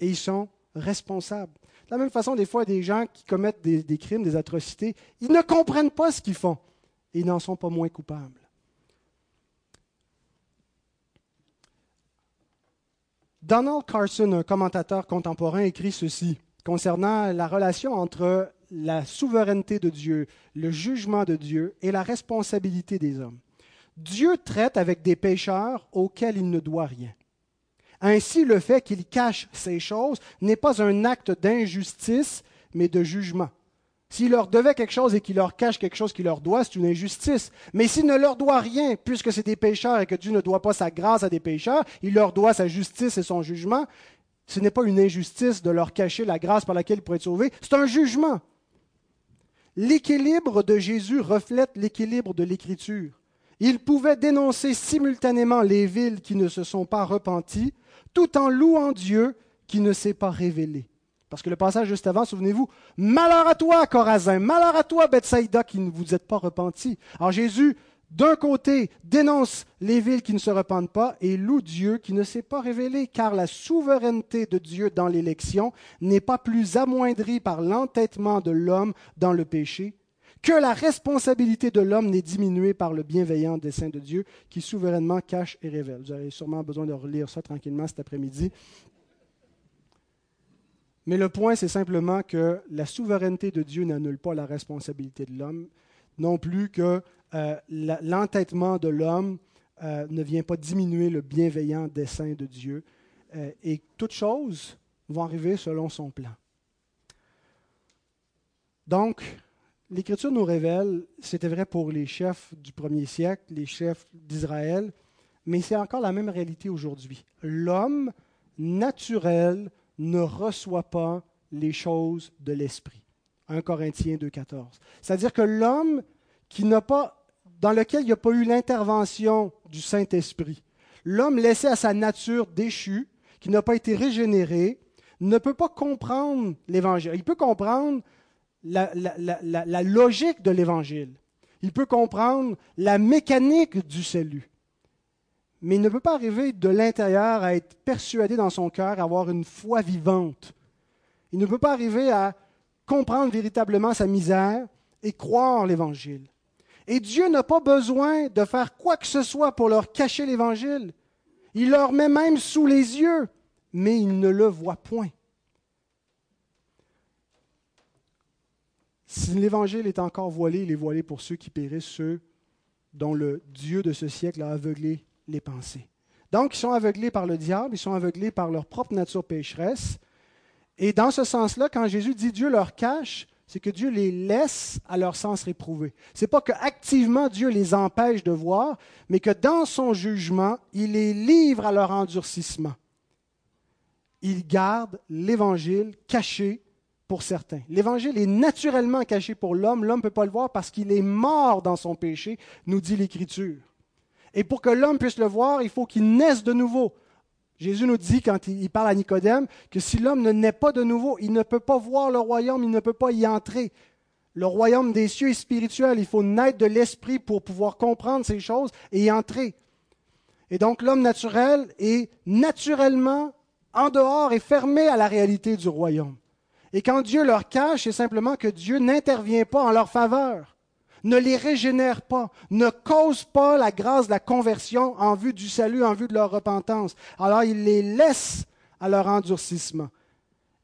Et ils sont responsables. De la même façon, des fois, des gens qui commettent des, des crimes, des atrocités, ils ne comprennent pas ce qu'ils font. Et ils n'en sont pas moins coupables. Donald Carson, un commentateur contemporain, écrit ceci concernant la relation entre la souveraineté de Dieu, le jugement de Dieu et la responsabilité des hommes. Dieu traite avec des pécheurs auxquels il ne doit rien. Ainsi, le fait qu'il cache ces choses n'est pas un acte d'injustice, mais de jugement. S'il leur devait quelque chose et qu'il leur cache quelque chose qu'il leur doit, c'est une injustice. Mais s'il ne leur doit rien, puisque c'est des pécheurs et que Dieu ne doit pas sa grâce à des pécheurs, il leur doit sa justice et son jugement, ce n'est pas une injustice de leur cacher la grâce par laquelle ils pourraient être sauvés, c'est un jugement. L'équilibre de Jésus reflète l'équilibre de l'Écriture. Il pouvait dénoncer simultanément les villes qui ne se sont pas repenties, tout en louant Dieu qui ne s'est pas révélé. Parce que le passage juste avant, souvenez-vous, malheur à toi, Corazin, malheur à toi, Bethsaïda, qui ne vous êtes pas repentis. Alors Jésus, d'un côté, dénonce les villes qui ne se repentent pas et loue Dieu qui ne s'est pas révélé, car la souveraineté de Dieu dans l'élection n'est pas plus amoindrie par l'entêtement de l'homme dans le péché, que la responsabilité de l'homme n'est diminuée par le bienveillant dessein de Dieu qui souverainement cache et révèle. Vous avez sûrement besoin de relire ça tranquillement cet après-midi. Mais le point, c'est simplement que la souveraineté de Dieu n'annule pas la responsabilité de l'homme, non plus que euh, l'entêtement de l'homme euh, ne vient pas diminuer le bienveillant dessein de Dieu. Euh, et toutes choses vont arriver selon son plan. Donc, l'Écriture nous révèle, c'était vrai pour les chefs du premier siècle, les chefs d'Israël, mais c'est encore la même réalité aujourd'hui. L'homme naturel ne reçoit pas les choses de l'esprit. 1 Corinthiens 2,14. C'est-à-dire que l'homme qui n'a pas, dans lequel il n'y a pas eu l'intervention du Saint-Esprit, l'homme laissé à sa nature déchue, qui n'a pas été régénéré, ne peut pas comprendre l'Évangile. Il peut comprendre la, logique de l'Évangile. Il peut comprendre la mécanique du salut mais il ne peut pas arriver de l'intérieur à être persuadé dans son cœur, à avoir une foi vivante. Il ne peut pas arriver à comprendre véritablement sa misère et croire l'Évangile. Et Dieu n'a pas besoin de faire quoi que ce soit pour leur cacher l'Évangile. Il leur met même sous les yeux, mais ils ne le voient point. Si l'Évangile est encore voilé, il est voilé pour ceux qui périssent, ceux dont le Dieu de ce siècle a aveuglé les pensées. Donc, ils sont aveuglés par le diable, ils sont aveuglés par leur propre nature pécheresse. Et dans ce sens-là, quand Jésus dit Dieu leur cache, c'est que Dieu les laisse à leur sens réprouvé. Ce n'est pas qu'activement Dieu les empêche de voir, mais que dans son jugement, il les livre à leur endurcissement. Il garde l'Évangile caché pour certains. L'Évangile est naturellement caché pour l'homme. L'homme ne peut pas le voir parce qu'il est mort dans son péché, nous dit l'Écriture. Et pour que l'homme puisse le voir, il faut qu'il naisse de nouveau. Jésus nous dit, quand il parle à Nicodème, que si l'homme ne naît pas de nouveau, il ne peut pas voir le royaume, il ne peut pas y entrer. Le royaume des cieux est spirituel. Il faut naître de l'esprit pour pouvoir comprendre ces choses et y entrer. Et donc l'homme naturel est naturellement en dehors et fermé à la réalité du royaume. Et quand Dieu leur cache, c'est simplement que Dieu n'intervient pas en leur faveur ne les régénère pas, ne cause pas la grâce de la conversion en vue du salut, en vue de leur repentance. Alors il les laisse à leur endurcissement.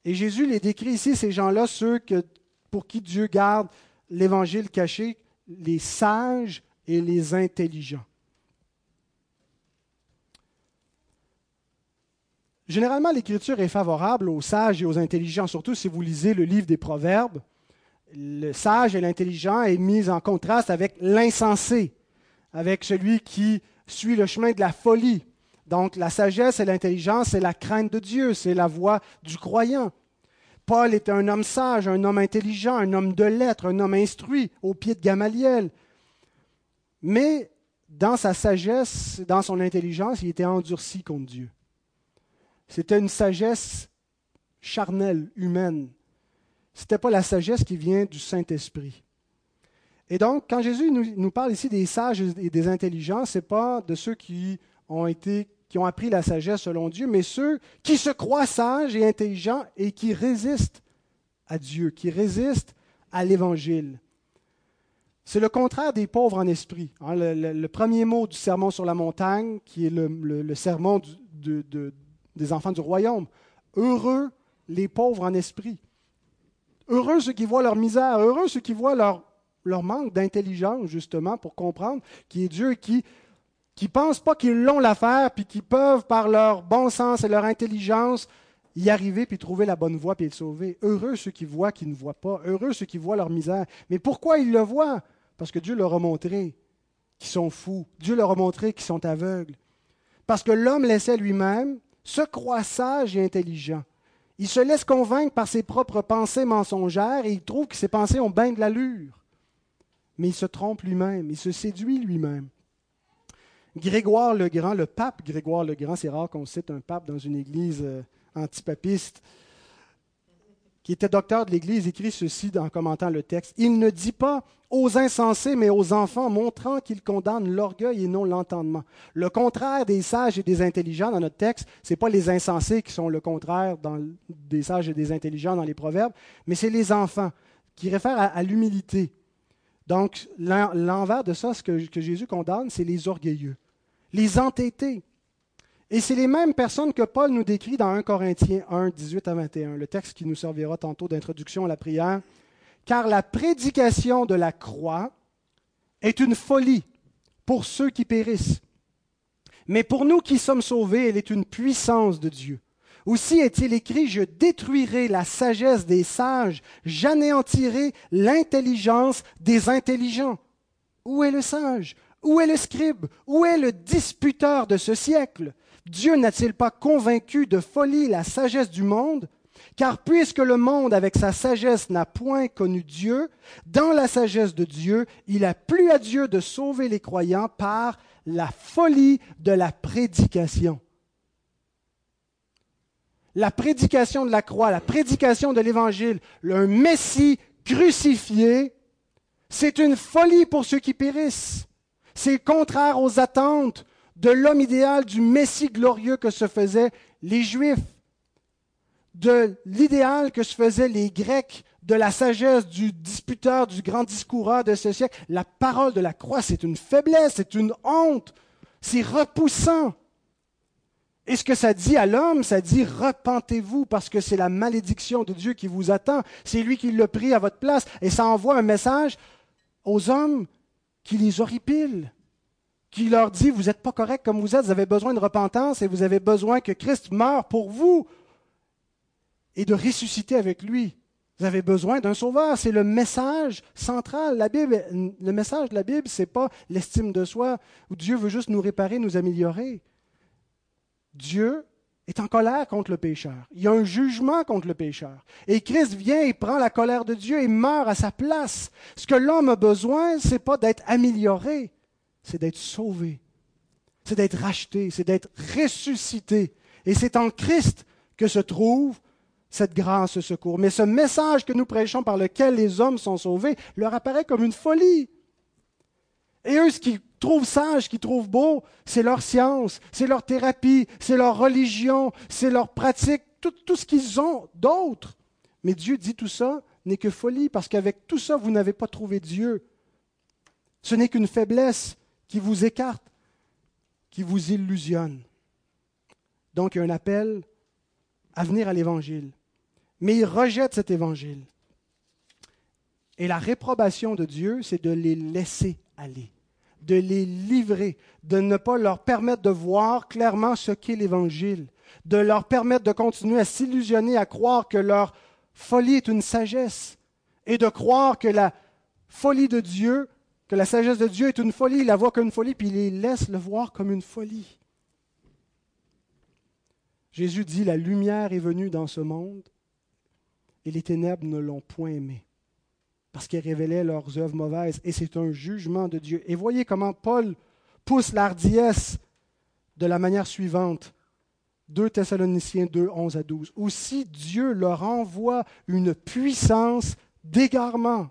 Et Jésus les décrit ici, ces gens-là, ceux que, pour qui Dieu garde l'évangile caché, les sages et les intelligents. Généralement, l'Écriture est favorable aux sages et aux intelligents, surtout si vous lisez le livre des Proverbes le sage et l'intelligent est mis en contraste avec l'insensé, avec celui qui suit le chemin de la folie. Donc la sagesse et l'intelligence, c'est la crainte de Dieu, c'est la voie du croyant. Paul est un homme sage, un homme intelligent, un homme de lettres, un homme instruit au pied de Gamaliel. Mais dans sa sagesse, dans son intelligence, il était endurci contre Dieu. C'était une sagesse charnelle, humaine, ce n'était pas la sagesse qui vient du Saint-Esprit. Et donc, quand Jésus nous, parle ici des sages et des intelligents, ce n'est pas de ceux qui ont, été, qui ont appris la sagesse selon Dieu, mais ceux qui se croient sages et intelligents et qui résistent à Dieu, qui résistent à l'Évangile. C'est le contraire des pauvres en esprit. Hein. le, premier mot du sermon sur la montagne, qui est le, sermon des enfants du royaume. Heureux les pauvres en esprit. Heureux ceux qui voient leur misère, heureux ceux qui voient leur, leur manque d'intelligence, justement, pour comprendre qui est Dieu qui qui pensent pas qu'ils l'ont l'affaire, puis qui peuvent, par leur bon sens et leur intelligence, y arriver, puis trouver la bonne voie, puis être sauvés. Heureux ceux qui voient, qui ne voient pas. Heureux ceux qui voient leur misère. Mais pourquoi ils le voient? Parce que Dieu leur a montré qu'ils sont fous. Dieu leur a montré qu'ils sont aveugles. Parce que l'homme laissait lui-même se croit sage et intelligent. Il se laisse convaincre par ses propres pensées mensongères et il trouve que ses pensées ont bien de l'allure. Mais il se trompe lui-même, il se séduit lui-même. Grégoire le Grand, le pape Grégoire le Grand, c'est rare qu'on cite un pape dans une église euh, antipapiste, qui était docteur de l'Église, écrit ceci en commentant le texte. Il ne dit pas aux insensés, mais aux enfants, montrant qu'il condamne l'orgueil et non l'entendement. Le contraire des sages et des intelligents dans notre texte, ce n'est pas les insensés qui sont le contraire des sages et des intelligents dans les proverbes, mais c'est les enfants, qui réfèrent à, l'humilité. Donc, l'envers de ça, ce que Jésus condamne, c'est les orgueilleux, les entêtés, et c'est les mêmes personnes que Paul nous décrit dans 1 Corinthiens 1, 18 à 21, le texte qui nous servira tantôt d'introduction à la prière. Car la prédication de la croix est une folie pour ceux qui périssent. Mais pour nous qui sommes sauvés, elle est une puissance de Dieu. Aussi est-il écrit, je détruirai la sagesse des sages, j'anéantirai l'intelligence des intelligents. Où est le sage? Où est le scribe? Où est le disputeur de ce siècle? Dieu n'a-t-il pas convaincu de folie la sagesse du monde? Car puisque le monde avec sa sagesse n'a point connu Dieu, dans la sagesse de Dieu, il a plu à Dieu de sauver les croyants par la folie de la prédication. La prédication de la croix, la prédication de l'Évangile, le Messie crucifié, c'est une folie pour ceux qui périssent. C'est contraire aux attentes de l'homme idéal, du Messie glorieux que se faisaient les Juifs de l'idéal que se faisaient les Grecs, de la sagesse du disputeur, du grand discoureur de ce siècle. La parole de la croix, c'est une faiblesse, c'est une honte, c'est repoussant. Et ce que ça dit à l'homme, ça dit repentez-vous parce que c'est la malédiction de Dieu qui vous attend. C'est lui qui l'a pris à votre place. Et ça envoie un message aux hommes qui les horripilent, qui leur dit vous n'êtes pas correct comme vous êtes, vous avez besoin de repentance et vous avez besoin que Christ meure pour vous et de ressusciter avec lui. Vous avez besoin d'un sauveur. C'est le message central. La Bible, le message de la Bible, ce n'est pas l'estime de soi où Dieu veut juste nous réparer, nous améliorer. Dieu est en colère contre le pécheur. Il y a un jugement contre le pécheur. Et Christ vient et prend la colère de Dieu et meurt à sa place. Ce que l'homme a besoin, ce n'est pas d'être amélioré, c'est d'être sauvé. C'est d'être racheté, c'est d'être ressuscité. Et c'est en Christ que se trouve cette grâce, ce secours. Mais ce message que nous prêchons par lequel les hommes sont sauvés leur apparaît comme une folie. Et eux, ce qu'ils trouvent sage, ce qu'ils trouvent beau, c'est leur science, c'est leur thérapie, c'est leur religion, c'est leur pratique, tout, tout ce qu'ils ont d'autre. Mais Dieu dit tout ça n'est que folie, parce qu'avec tout ça, vous n'avez pas trouvé Dieu. Ce n'est qu'une faiblesse qui vous écarte, qui vous illusionne. Donc, il y a un appel à venir à l'Évangile mais ils rejettent cet évangile. Et la réprobation de Dieu, c'est de les laisser aller, de les livrer, de ne pas leur permettre de voir clairement ce qu'est l'évangile, de leur permettre de continuer à s'illusionner, à croire que leur folie est une sagesse, et de croire que la folie de Dieu, la sagesse de Dieu est une folie, ils la voient comme une folie, puis ils les laissent le voir comme une folie. Jésus dit, la lumière est venue dans ce monde, et les ténèbres ne l'ont point aimé, parce qu'elles révélaient leurs œuvres mauvaises, et c'est un jugement de Dieu. Et voyez comment Paul pousse l'ardiesse de la manière suivante. 2 Thessaloniciens 2, 11 à 12. Aussi Dieu leur envoie une puissance d'égarement.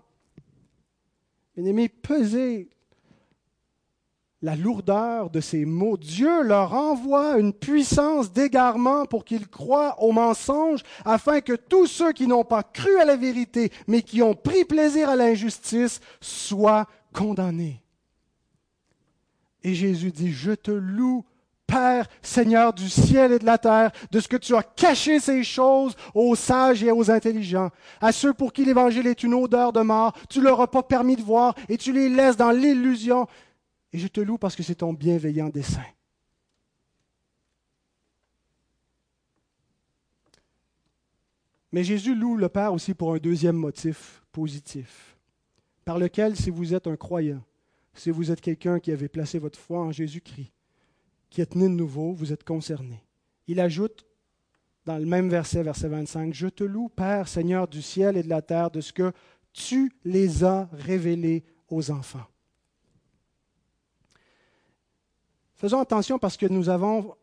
Bien-aimés, pesez la lourdeur de ces mots. Dieu leur envoie une puissance d'égarement pour qu'ils croient au mensonge, afin que tous ceux qui n'ont pas cru à la vérité, mais qui ont pris plaisir à l'injustice, soient condamnés. Et Jésus dit, je te loue, Père, Seigneur du ciel et de la terre, de ce que tu as caché ces choses aux sages et aux intelligents, à ceux pour qui l'Évangile est une odeur de mort, tu leur as pas permis de voir et tu les laisses dans l'illusion et je te loue parce que c'est ton bienveillant dessein. Mais Jésus loue le Père aussi pour un deuxième motif positif, par lequel, si vous êtes un croyant, si vous êtes quelqu'un qui avait placé votre foi en Jésus-Christ, qui êtes né de nouveau, vous êtes concerné. Il ajoute dans le même verset, verset 25, Je te loue, Père, Seigneur du ciel et de la terre, de ce que tu les as révélés aux enfants. Faisons attention parce que nous avons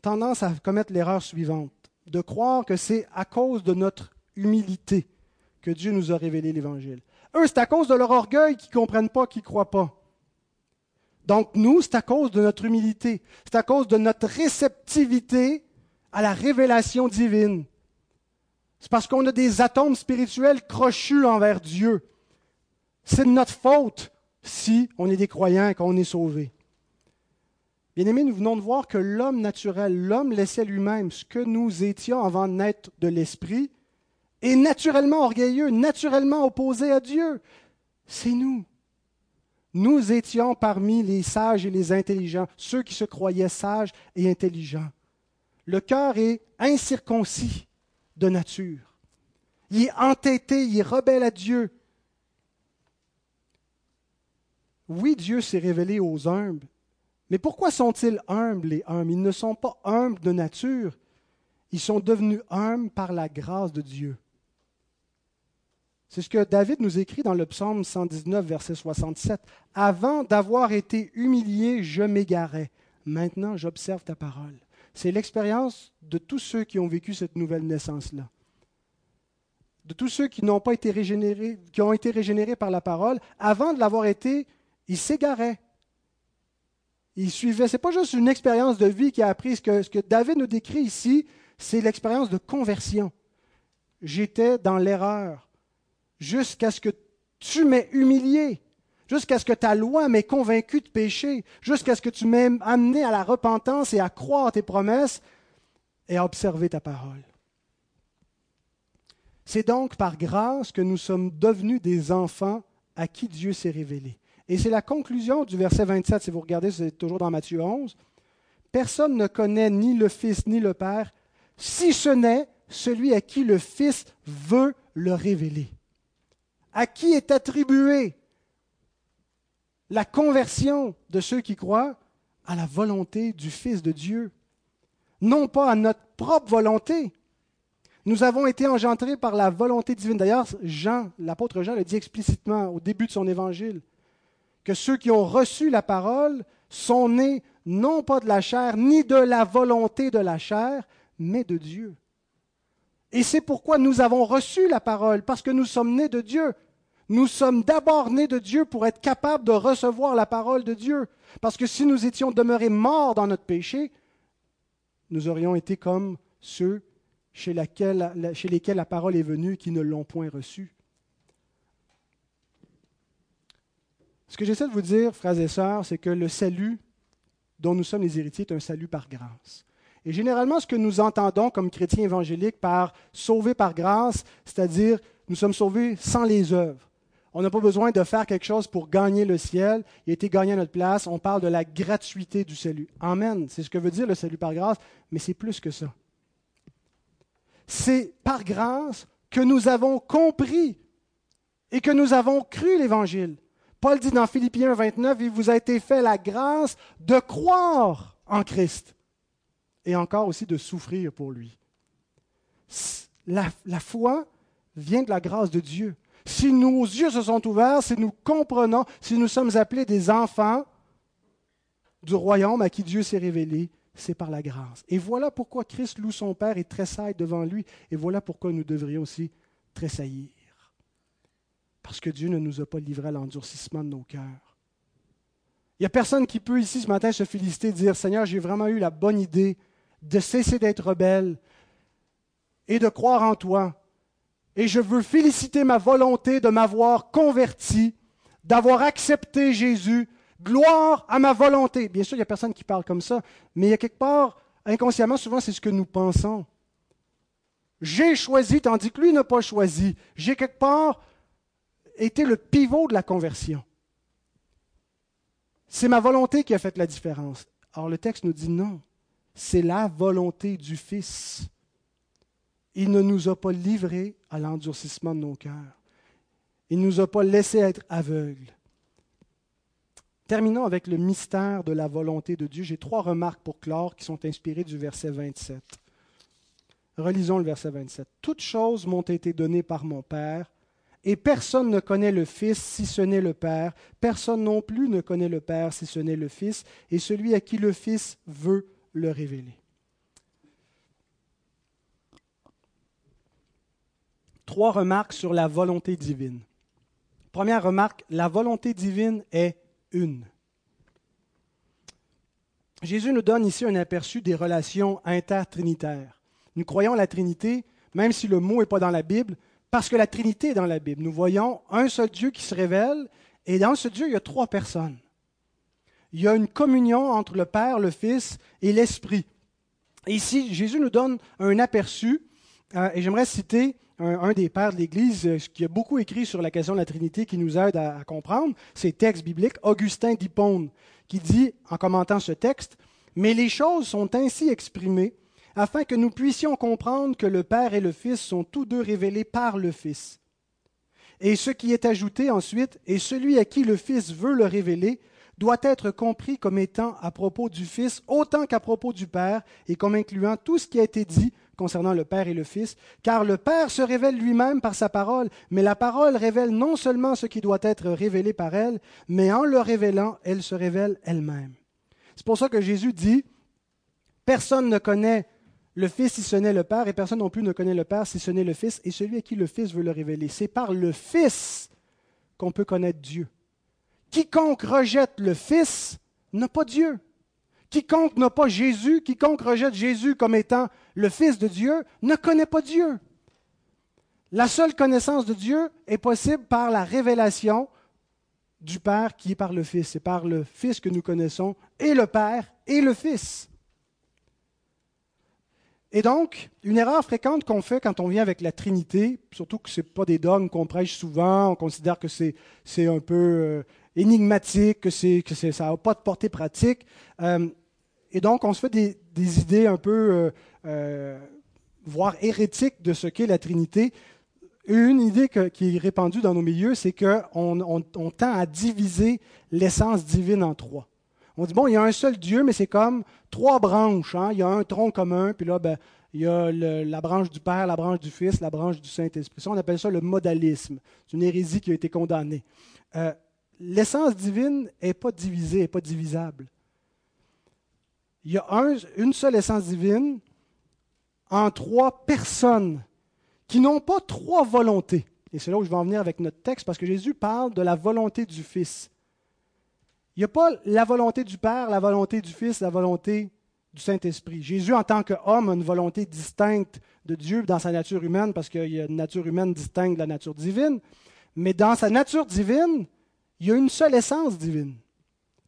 tendance à commettre l'erreur suivante, de croire que c'est à cause de notre humilité que Dieu nous a révélé l'Évangile. Eux, c'est à cause de leur orgueil qu'ils ne comprennent pas, qu'ils ne croient pas. Donc nous, c'est à cause de notre humilité, c'est à cause de notre réceptivité à la révélation divine. C'est parce qu'on a des atomes spirituels crochus envers Dieu. C'est de notre faute si on est des croyants et qu'on est sauvés. Bien-aimés, nous venons de voir que l'homme naturel, l'homme laissait lui-même, ce que nous étions avant de naître de l'esprit, est naturellement orgueilleux, naturellement opposé à Dieu. C'est nous. Nous étions parmi les sages et les intelligents, ceux qui se croyaient sages et intelligents. Le cœur est incirconcis de nature. Il est entêté, il est rebelle à Dieu. oui, Dieu s'est révélé aux humbles, mais pourquoi sont-ils humbles les humbles? Ils ne sont pas humbles de nature, ils sont devenus humbles par la grâce de Dieu. C'est ce que David nous écrit dans le psaume 119, verset 67. Avant d'avoir été humilié, je m'égarais. Maintenant, j'observe ta parole. C'est l'expérience de tous ceux qui ont vécu cette nouvelle naissance-là. De tous ceux qui n'ont pas été régénérés, qui ont été régénérés par la parole. Avant de l'avoir été, ils s'égaraient. Ils suivaient. Ce n'est pas juste une expérience de vie qui a appris. Ce que, ce que David nous décrit ici, c'est l'expérience de conversion. J'étais dans l'erreur jusqu'à ce que tu m'aies humilié, jusqu'à ce que ta loi m'ait convaincu de pécher, jusqu'à ce que tu m'aies amené à la repentance et à croire tes promesses et à observer ta parole. C'est donc par grâce que nous sommes devenus des enfants à qui Dieu s'est révélé. Et c'est la conclusion du verset 27, si vous regardez, c'est toujours dans Matthieu 11. Personne ne connaît ni le Fils ni le Père, si ce n'est celui à qui le Fils veut le révéler à qui est attribuée la conversion de ceux qui croient À la volonté du Fils de Dieu, non pas à notre propre volonté. Nous avons été engendrés par la volonté divine. D'ailleurs, Jean, l'apôtre Jean le dit explicitement au début de son évangile, que ceux qui ont reçu la parole sont nés non pas de la chair, ni de la volonté de la chair, mais de Dieu. Et c'est pourquoi nous avons reçu la parole, parce que nous sommes nés de Dieu. Nous sommes d'abord nés de Dieu pour être capables de recevoir la parole de Dieu. Parce que si nous étions demeurés morts dans notre péché, nous aurions été comme ceux chez, lesquels la parole est venue qui ne l'ont point reçue. Ce que j'essaie de vous dire, frères et sœurs, c'est que le salut dont nous sommes les héritiers est un salut par grâce. Et généralement, ce que nous entendons comme chrétiens évangéliques par sauver par grâce, c'est-à-dire nous sommes sauvés sans les œuvres. On n'a pas besoin de faire quelque chose pour gagner le ciel. Il a été gagné à notre place. On parle de la gratuité du salut. Amen. C'est ce que veut dire le salut par grâce, mais c'est plus que ça. C'est par grâce que nous avons compris et que nous avons cru l'Évangile. Paul dit dans Philippiens 29, il vous a été fait la grâce de croire en Christ et encore aussi de souffrir pour lui. La, foi vient de la grâce de Dieu. Si nos yeux se sont ouverts, si nous comprenons, si nous sommes appelés des enfants du royaume à qui Dieu s'est révélé, c'est par la grâce. Et voilà pourquoi Christ loue son Père et tressaille devant lui. Et voilà pourquoi nous devrions aussi tressaillir. Parce que Dieu ne nous a pas livré à l'endurcissement de nos cœurs. Il n'y a personne qui peut ici ce matin se féliciter et dire Seigneur, j'ai vraiment eu la bonne idée de cesser d'être rebelle et de croire en toi. Et je veux féliciter ma volonté de m'avoir converti, d'avoir accepté Jésus. Gloire à ma volonté. Bien sûr, il n'y a personne qui parle comme ça, mais il y a quelque part, inconsciemment, souvent, c'est ce que nous pensons. J'ai choisi, tandis que lui n'a pas choisi. J'ai quelque part été le pivot de la conversion. C'est ma volonté qui a fait la différence. Or, le texte nous dit non. C'est la volonté du Fils. Il ne nous a pas livrés à l'endurcissement de nos cœurs. Il ne nous a pas laissé être aveugles. Terminons avec le mystère de la volonté de Dieu. J'ai trois remarques pour clore qui sont inspirées du verset 27. Relisons le verset 27. Toutes choses m'ont été données par mon Père, et personne ne connaît le Fils si ce n'est le Père, personne non plus ne connaît le Père si ce n'est le Fils, et celui à qui le Fils veut le révéler. Trois remarques sur la volonté divine. Première remarque, la volonté divine est une. Jésus nous donne ici un aperçu des relations intertrinitaires. Nous croyons la Trinité, même si le mot n'est pas dans la Bible, parce que la Trinité est dans la Bible. Nous voyons un seul Dieu qui se révèle, et dans ce Dieu, il y a trois personnes. Il y a une communion entre le Père, le Fils et l'Esprit. Ici, Jésus nous donne un aperçu, euh, et j'aimerais citer un, des pères de l'Église euh, qui a beaucoup écrit sur la question de la Trinité, qui nous aide à, comprendre ces textes bibliques, Augustin d'Hippone, qui dit, en commentant ce texte, Mais les choses sont ainsi exprimées afin que nous puissions comprendre que le Père et le Fils sont tous deux révélés par le Fils Et ce qui est ajouté ensuite, et celui à qui le Fils veut le révéler, doit être compris comme étant à propos du Fils autant qu'à propos du Père, et comme incluant tout ce qui a été dit concernant le Père et le Fils, car le Père se révèle lui-même par sa parole, mais la parole révèle non seulement ce qui doit être révélé par elle, mais en le révélant, elle se révèle elle-même. C'est pour ça que Jésus dit, personne ne connaît le Fils si ce n'est le Père, et personne non plus ne connaît le Père si ce n'est le Fils, et celui à qui le Fils veut le révéler. C'est par le Fils qu'on peut connaître Dieu. Quiconque rejette le Fils n'a pas Dieu. Quiconque n'a pas Jésus, quiconque rejette Jésus comme étant le Fils de Dieu, ne connaît pas Dieu. La seule connaissance de Dieu est possible par la révélation du Père qui est par le Fils. C'est par le Fils que nous connaissons et le Père et le Fils. Et donc, une erreur fréquente qu'on fait quand on vient avec la Trinité, surtout que ce n'est pas des dogmes qu'on prêche souvent, on considère que c'est, un peu euh, énigmatique, que, ça n'a pas de portée pratique. Euh, et donc, on se fait des, idées un peu, euh, voire hérétiques de ce qu'est la Trinité. Une idée qui est répandue dans nos milieux, c'est qu'on on, tend à diviser l'essence divine en trois. On dit, bon, il y a un seul Dieu, mais c'est comme trois branches. Hein. Il y a un tronc commun, puis là, ben, il y a la branche du Père, la branche du Fils, la branche du Saint-Esprit. on appelle ça le modalisme. C'est une hérésie qui a été condamnée. Euh, l'essence divine n'est pas divisée, n'est pas divisable. Il y a une seule essence divine en trois personnes qui n'ont pas trois volontés. Et c'est là où je vais en venir avec notre texte, parce que Jésus parle de la volonté du Fils. Il n'y a pas la volonté du Père, la volonté du Fils, la volonté du Saint-Esprit. Jésus, en tant qu'homme, a une volonté distincte de Dieu dans sa nature humaine, parce qu'il y a une nature humaine distincte de la nature divine. Mais dans sa nature divine, il y a une seule essence divine,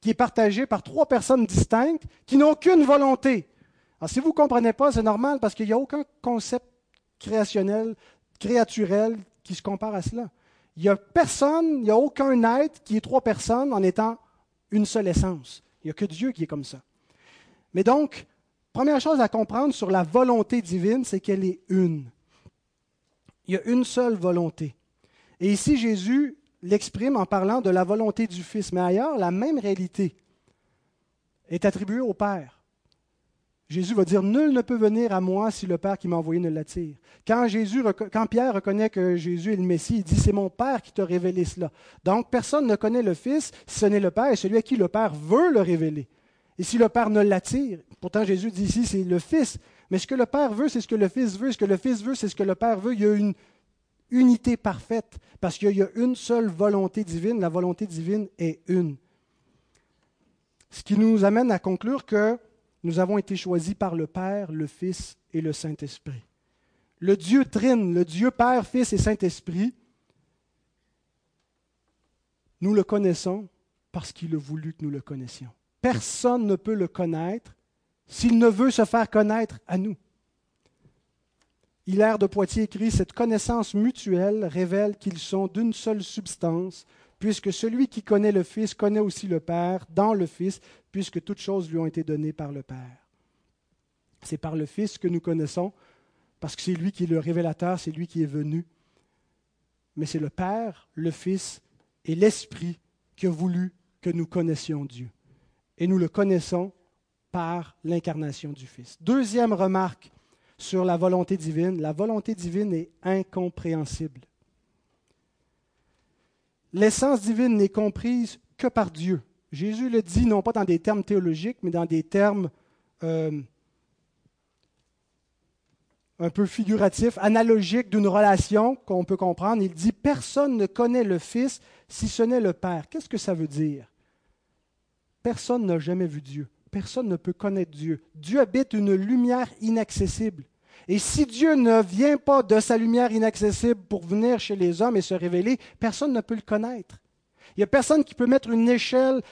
qui est partagée par trois personnes distinctes qui n'ont qu'une volonté. Alors, si vous ne comprenez pas, c'est normal, parce qu'il n'y a aucun concept créationnel, créaturel qui se compare à cela. Il n'y a personne, il n'y a aucun être qui est trois personnes en étant une seule essence. Il n'y a que Dieu qui est comme ça. Mais donc, première chose à comprendre sur la volonté divine, c'est qu'elle est une. Il y a une seule volonté. Et ici, Jésus l'exprime en parlant de la volonté du Fils. Mais ailleurs, la même réalité est attribuée au Père. Jésus va dire Nul ne peut venir à moi si le Père qui m'a envoyé ne l'attire. Quand, quand Pierre reconnaît que Jésus est le Messie, il dit C'est mon Père qui t'a révélé cela. Donc personne ne connaît le Fils si ce n'est le Père et celui à qui le Père veut le révéler. Et si le Père ne l'attire, pourtant Jésus dit ici c'est le Fils. Mais ce que le Père veut, c'est ce que le Fils veut. Ce que le Fils veut, c'est ce que le Père veut. Il y a une unité parfaite parce qu'il y a une seule volonté divine. La volonté divine est une. Ce qui nous amène à conclure que nous avons été choisis par le Père, le Fils et le Saint-Esprit. Le Dieu trine, le Dieu Père, Fils et Saint-Esprit, nous le connaissons parce qu'il a voulu que nous le connaissions. Personne ne peut le connaître s'il ne veut se faire connaître à nous. Hilaire de Poitiers écrit Cette connaissance mutuelle révèle qu'ils sont d'une seule substance, puisque celui qui connaît le Fils connaît aussi le Père dans le Fils, puisque toutes choses lui ont été données par le Père. C'est par le Fils que nous connaissons, parce que c'est lui qui est le révélateur, c'est lui qui est venu. Mais c'est le Père, le Fils et l'Esprit qui a voulu que nous connaissions Dieu. Et nous le connaissons par l'incarnation du Fils. Deuxième remarque sur la volonté divine, la volonté divine est incompréhensible l'essence divine n'est comprise que par Dieu. Jésus le dit non pas dans des termes théologiques, mais dans des termes euh, un peu figuratifs, analogiques d'une relation qu'on peut comprendre. Il dit, personne ne connaît le Fils si ce n'est le Père. Qu'est-ce que ça veut dire? Personne n'a jamais vu Dieu. Personne ne peut connaître Dieu. Dieu habite une lumière inaccessible. Et si Dieu ne vient pas de sa lumière inaccessible pour venir chez les hommes et se révéler, personne ne peut le connaître. Il n'y a personne qui peut mettre une échelle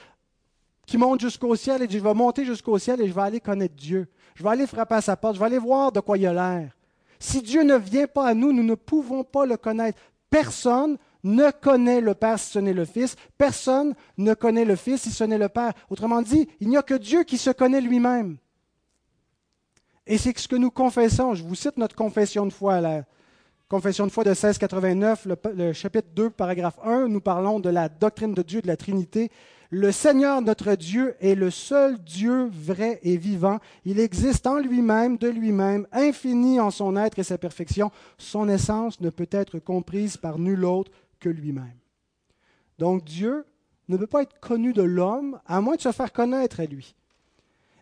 qui monte jusqu'au ciel et dit, je vais monter jusqu'au ciel et je vais aller connaître Dieu. Je vais aller frapper à sa porte, je vais aller voir de quoi il a l'air. Si Dieu ne vient pas à nous, nous ne pouvons pas le connaître. Personne ne connaît le Père si ce n'est le Fils. Personne ne connaît le Fils si ce n'est le Père. Autrement dit, il n'y a que Dieu qui se connaît lui-même. Et c'est ce que nous confessons. Je vous cite notre confession de foi, Confession de foi de 1689, le, le chapitre 2, paragraphe 1, nous parlons de la doctrine de Dieu, de la Trinité. Le Seigneur notre Dieu est le seul Dieu vrai et vivant. Il existe en lui-même, de lui-même, infini en son être et sa perfection. Son essence ne peut être comprise par nul autre que lui-même. Donc Dieu ne peut pas être connu de l'homme à moins de se faire connaître à lui.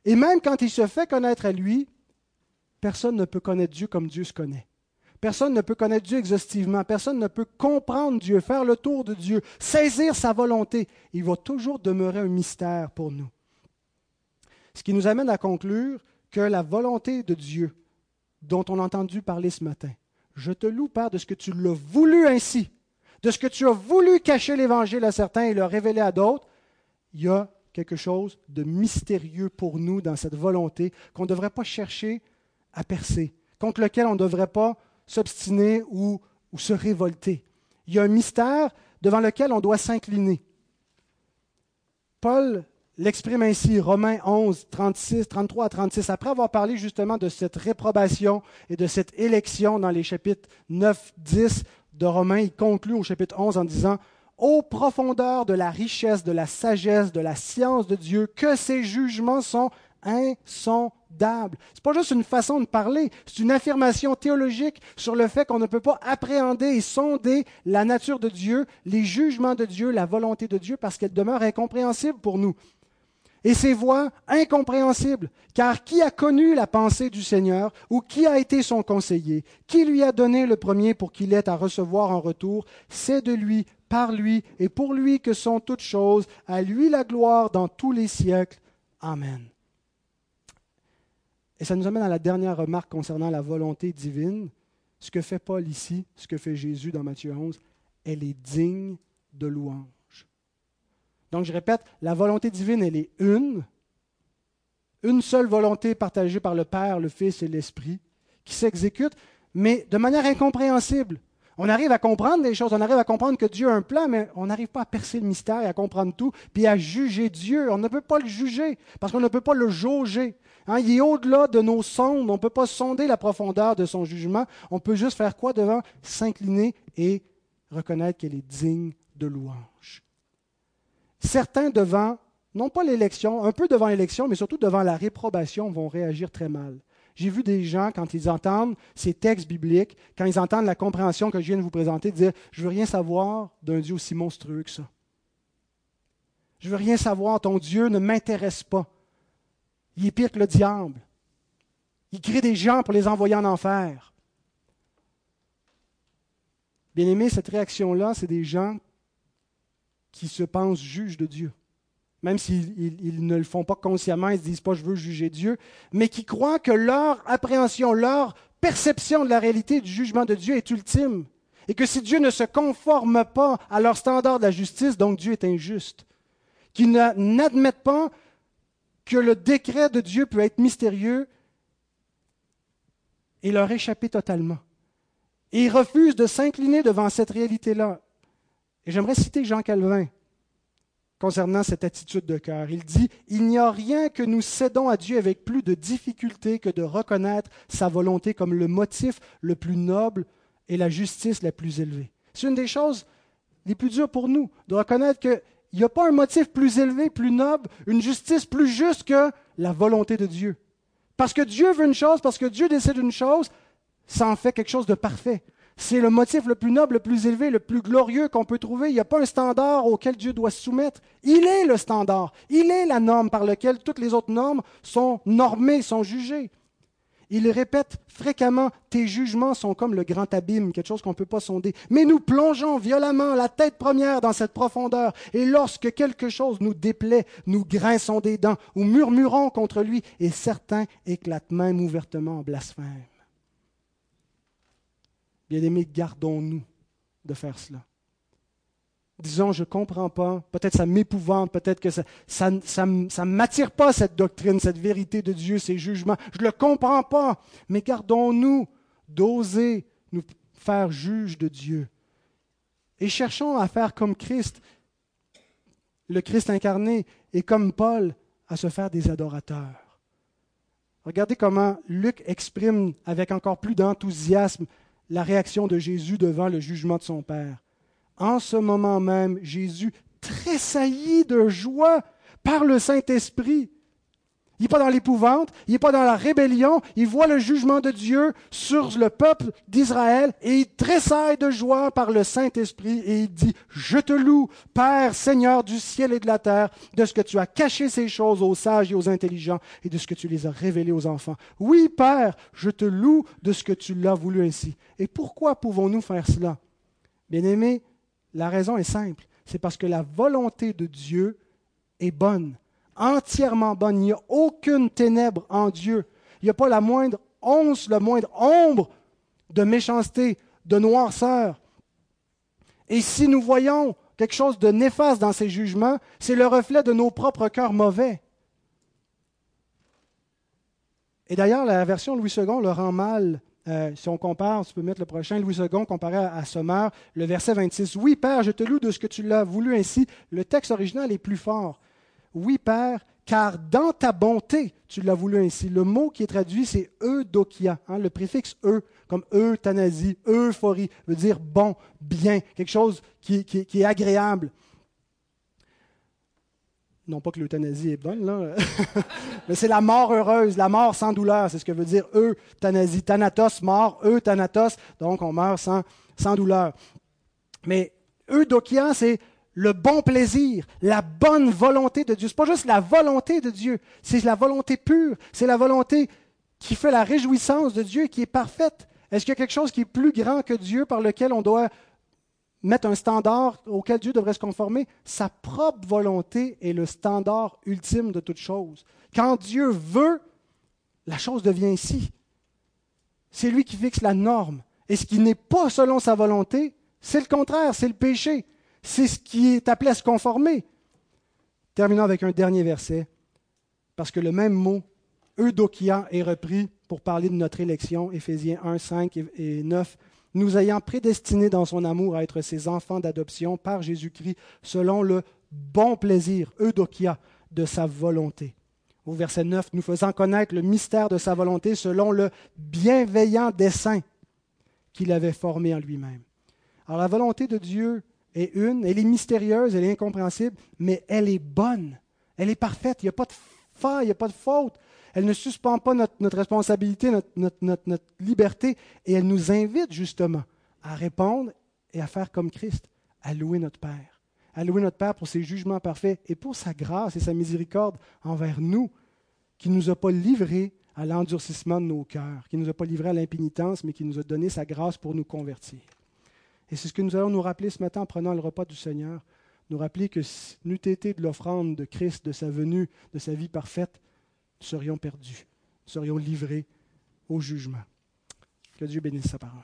Et même quand il se fait connaître à lui, personne ne peut connaître Dieu comme Dieu se connaît. Personne ne peut connaître Dieu exhaustivement. Personne ne peut comprendre Dieu, faire le tour de Dieu, saisir sa volonté. Il va toujours demeurer un mystère pour nous. Ce qui nous amène à conclure que la volonté de Dieu, dont on a entendu parler ce matin, je te loue, Père, de ce que tu l'as voulu ainsi, de ce que tu as voulu cacher l'Évangile à certains et le révéler à d'autres, il y a quelque chose de mystérieux pour nous dans cette volonté qu'on ne devrait pas chercher à percer, contre lequel on ne devrait pas s'obstiner ou, se révolter. Il y a un mystère devant lequel on doit s'incliner. Paul l'exprime ainsi, Romains 11, 36, 33 à 36, après avoir parlé justement de cette réprobation et de cette élection dans les chapitres 9, 10 de Romains, il conclut au chapitre 11 en disant Ô profondeur de la richesse, de la sagesse, de la science de Dieu, que ses jugements sont insondable. Ce n'est pas juste une façon de parler, c'est une affirmation théologique sur le fait qu'on ne peut pas appréhender et sonder la nature de Dieu, les jugements de Dieu, la volonté de Dieu, parce qu'elle demeure incompréhensible pour nous. Et ces voix incompréhensibles, car qui a connu la pensée du Seigneur ou qui a été son conseiller Qui lui a donné le premier pour qu'il ait à recevoir en retour C'est de lui, par lui et pour lui que sont toutes choses, à lui la gloire dans tous les siècles. Amen. Et ça nous amène à la dernière remarque concernant la volonté divine. Ce que fait Paul ici, ce que fait Jésus dans Matthieu 11, elle est digne de louange. Donc je répète, la volonté divine, elle est une, une seule volonté partagée par le Père, le Fils et l'Esprit, qui s'exécute, mais de manière incompréhensible. On arrive à comprendre des choses, on arrive à comprendre que Dieu a un plan, mais on n'arrive pas à percer le mystère et à comprendre tout, puis à juger Dieu. On ne peut pas le juger, parce qu'on ne peut pas le jauger. Hein, il est au-delà de nos sondes. On ne peut pas sonder la profondeur de son jugement. On peut juste faire quoi devant? S'incliner et reconnaître qu'elle est digne de louange. Certains devant, non pas l'élection, un peu devant l'élection, mais surtout devant la réprobation, vont réagir très mal. J'ai vu des gens, quand ils entendent ces textes bibliques, quand ils entendent la compréhension que je viens de vous présenter, dire Je veux rien savoir d'un Dieu aussi monstrueux que ça. Je veux rien savoir, ton Dieu ne m'intéresse pas. Il que le diable. Il crée des gens pour les envoyer en enfer. Bien aimé, cette réaction-là, c'est des gens qui se pensent juges de Dieu. Même s'ils ne le font pas consciemment, ils ne se disent pas je veux juger Dieu, mais qui croient que leur appréhension, leur perception de la réalité du jugement de Dieu est ultime. Et que si Dieu ne se conforme pas à leur standard de la justice, donc Dieu est injuste. Qu'ils n'admettent pas que le décret de Dieu peut être mystérieux et leur échapper totalement. Et ils refusent de s'incliner devant cette réalité-là. Et j'aimerais citer Jean Calvin concernant cette attitude de cœur. Il dit, Il n'y a rien que nous cédons à Dieu avec plus de difficulté que de reconnaître sa volonté comme le motif le plus noble et la justice la plus élevée. C'est une des choses les plus dures pour nous, de reconnaître que il n'y a pas un motif plus élevé, plus noble, une justice plus juste que la volonté de Dieu. Parce que Dieu veut une chose, parce que Dieu décide une chose, ça en fait quelque chose de parfait. C'est le motif le plus noble, le plus élevé, le plus glorieux qu'on peut trouver. Il n'y a pas un standard auquel Dieu doit se soumettre. Il est le standard. Il est la norme par laquelle toutes les autres normes sont normées, sont jugées. Il répète fréquemment, tes jugements sont comme le grand abîme, quelque chose qu'on ne peut pas sonder. Mais nous plongeons violemment la tête première dans cette profondeur, et lorsque quelque chose nous déplaît, nous grinçons des dents ou murmurons contre lui, et certains éclatent même ouvertement en blasphème. Bien-aimés, gardons-nous de faire cela disons, je ne comprends pas, peut-être ça m'épouvante, peut-être que ça ne ça, ça, m'attire pas cette doctrine, cette vérité de Dieu, ces jugements. Je ne le comprends pas. Mais gardons-nous d'oser nous faire juge de Dieu. Et cherchons à faire comme Christ, le Christ incarné, et comme Paul, à se faire des adorateurs. Regardez comment Luc exprime avec encore plus d'enthousiasme la réaction de Jésus devant le jugement de son Père. En ce moment même, Jésus tressaillit de joie par le Saint-Esprit. Il n'est pas dans l'épouvante, il n'est pas dans la rébellion, il voit le jugement de Dieu sur le peuple d'Israël et il tressaille de joie par le Saint-Esprit et il dit, Je te loue, Père, Seigneur du ciel et de la terre, de ce que tu as caché ces choses aux sages et aux intelligents et de ce que tu les as révélées aux enfants. Oui, Père, je te loue de ce que tu l'as voulu ainsi. Et pourquoi pouvons-nous faire cela? Bien-aimé, la raison est simple, c'est parce que la volonté de Dieu est bonne entièrement bonne. Il n'y a aucune ténèbre en Dieu. Il n'y a pas la moindre once, la moindre ombre de méchanceté, de noirceur. Et si nous voyons quelque chose de néfaste dans ces jugements, c'est le reflet de nos propres cœurs mauvais. Et d'ailleurs, la version Louis II le rend mal. Euh, si on compare, tu peux mettre le prochain, Louis II comparé à, Sommeur, le verset 26. Oui, Père, je te loue de ce que tu l'as voulu ainsi. Le texte original est plus fort. Oui, Père, car dans ta bonté, tu l'as voulu ainsi. Le mot qui est traduit, c'est eudokia. Hein, le préfixe e, comme euthanasie, euphorie, veut dire bon, bien, quelque chose qui, est agréable. Non pas que l'euthanasie est bonne, là, mais c'est la mort heureuse, la mort sans douleur, c'est ce que veut dire euthanasie. Thanatos, mort, euthanatos, donc on meurt sans, douleur. Mais eudokia, c'est le bon plaisir, la bonne volonté de Dieu. Ce n'est pas juste la volonté de Dieu, c'est la volonté pure, c'est la volonté qui fait la réjouissance de Dieu et qui est parfaite. Est-ce qu'il y a quelque chose qui est plus grand que Dieu par lequel on doit mettre un standard auquel Dieu devrait se conformer Sa propre volonté est le standard ultime de toute chose. Quand Dieu veut, la chose devient ici. C'est lui qui fixe la norme. Et ce qui n'est pas selon sa volonté, c'est le contraire, c'est le péché. C'est ce qui est appelé à se conformer. Terminons avec un dernier verset, parce que le même mot, eudokia, est repris pour parler de notre élection, Éphésiens 1, 5 et 9. Nous ayant prédestinés dans son amour à être ses enfants d'adoption par Jésus-Christ, selon le bon plaisir, eudokia, de sa volonté. Au verset 9, nous faisant connaître le mystère de sa volonté selon le bienveillant dessein qu'il avait formé en lui-même. Alors la volonté de Dieu est une, elle est mystérieuse, elle est incompréhensible, mais elle est bonne, elle est parfaite, il n'y a pas de faille, il n'y a pas de faute. Elle ne suspend pas notre, responsabilité, notre, liberté, et elle nous invite justement à répondre et à faire comme Christ, à louer notre Père, à louer notre Père pour ses jugements parfaits et pour sa grâce et sa miséricorde envers nous, qui ne nous a pas livrés à l'endurcissement de nos cœurs, qui ne nous a pas livrés à l'impénitence, mais qui nous a donné sa grâce pour nous convertir. Et c'est ce que nous allons nous rappeler ce matin en prenant le repas du Seigneur. Nous rappeler que nous été de l'offrande de Christ, de sa venue, de sa vie parfaite, serions perdus, serions livrés au jugement. Que Dieu bénisse sa parole.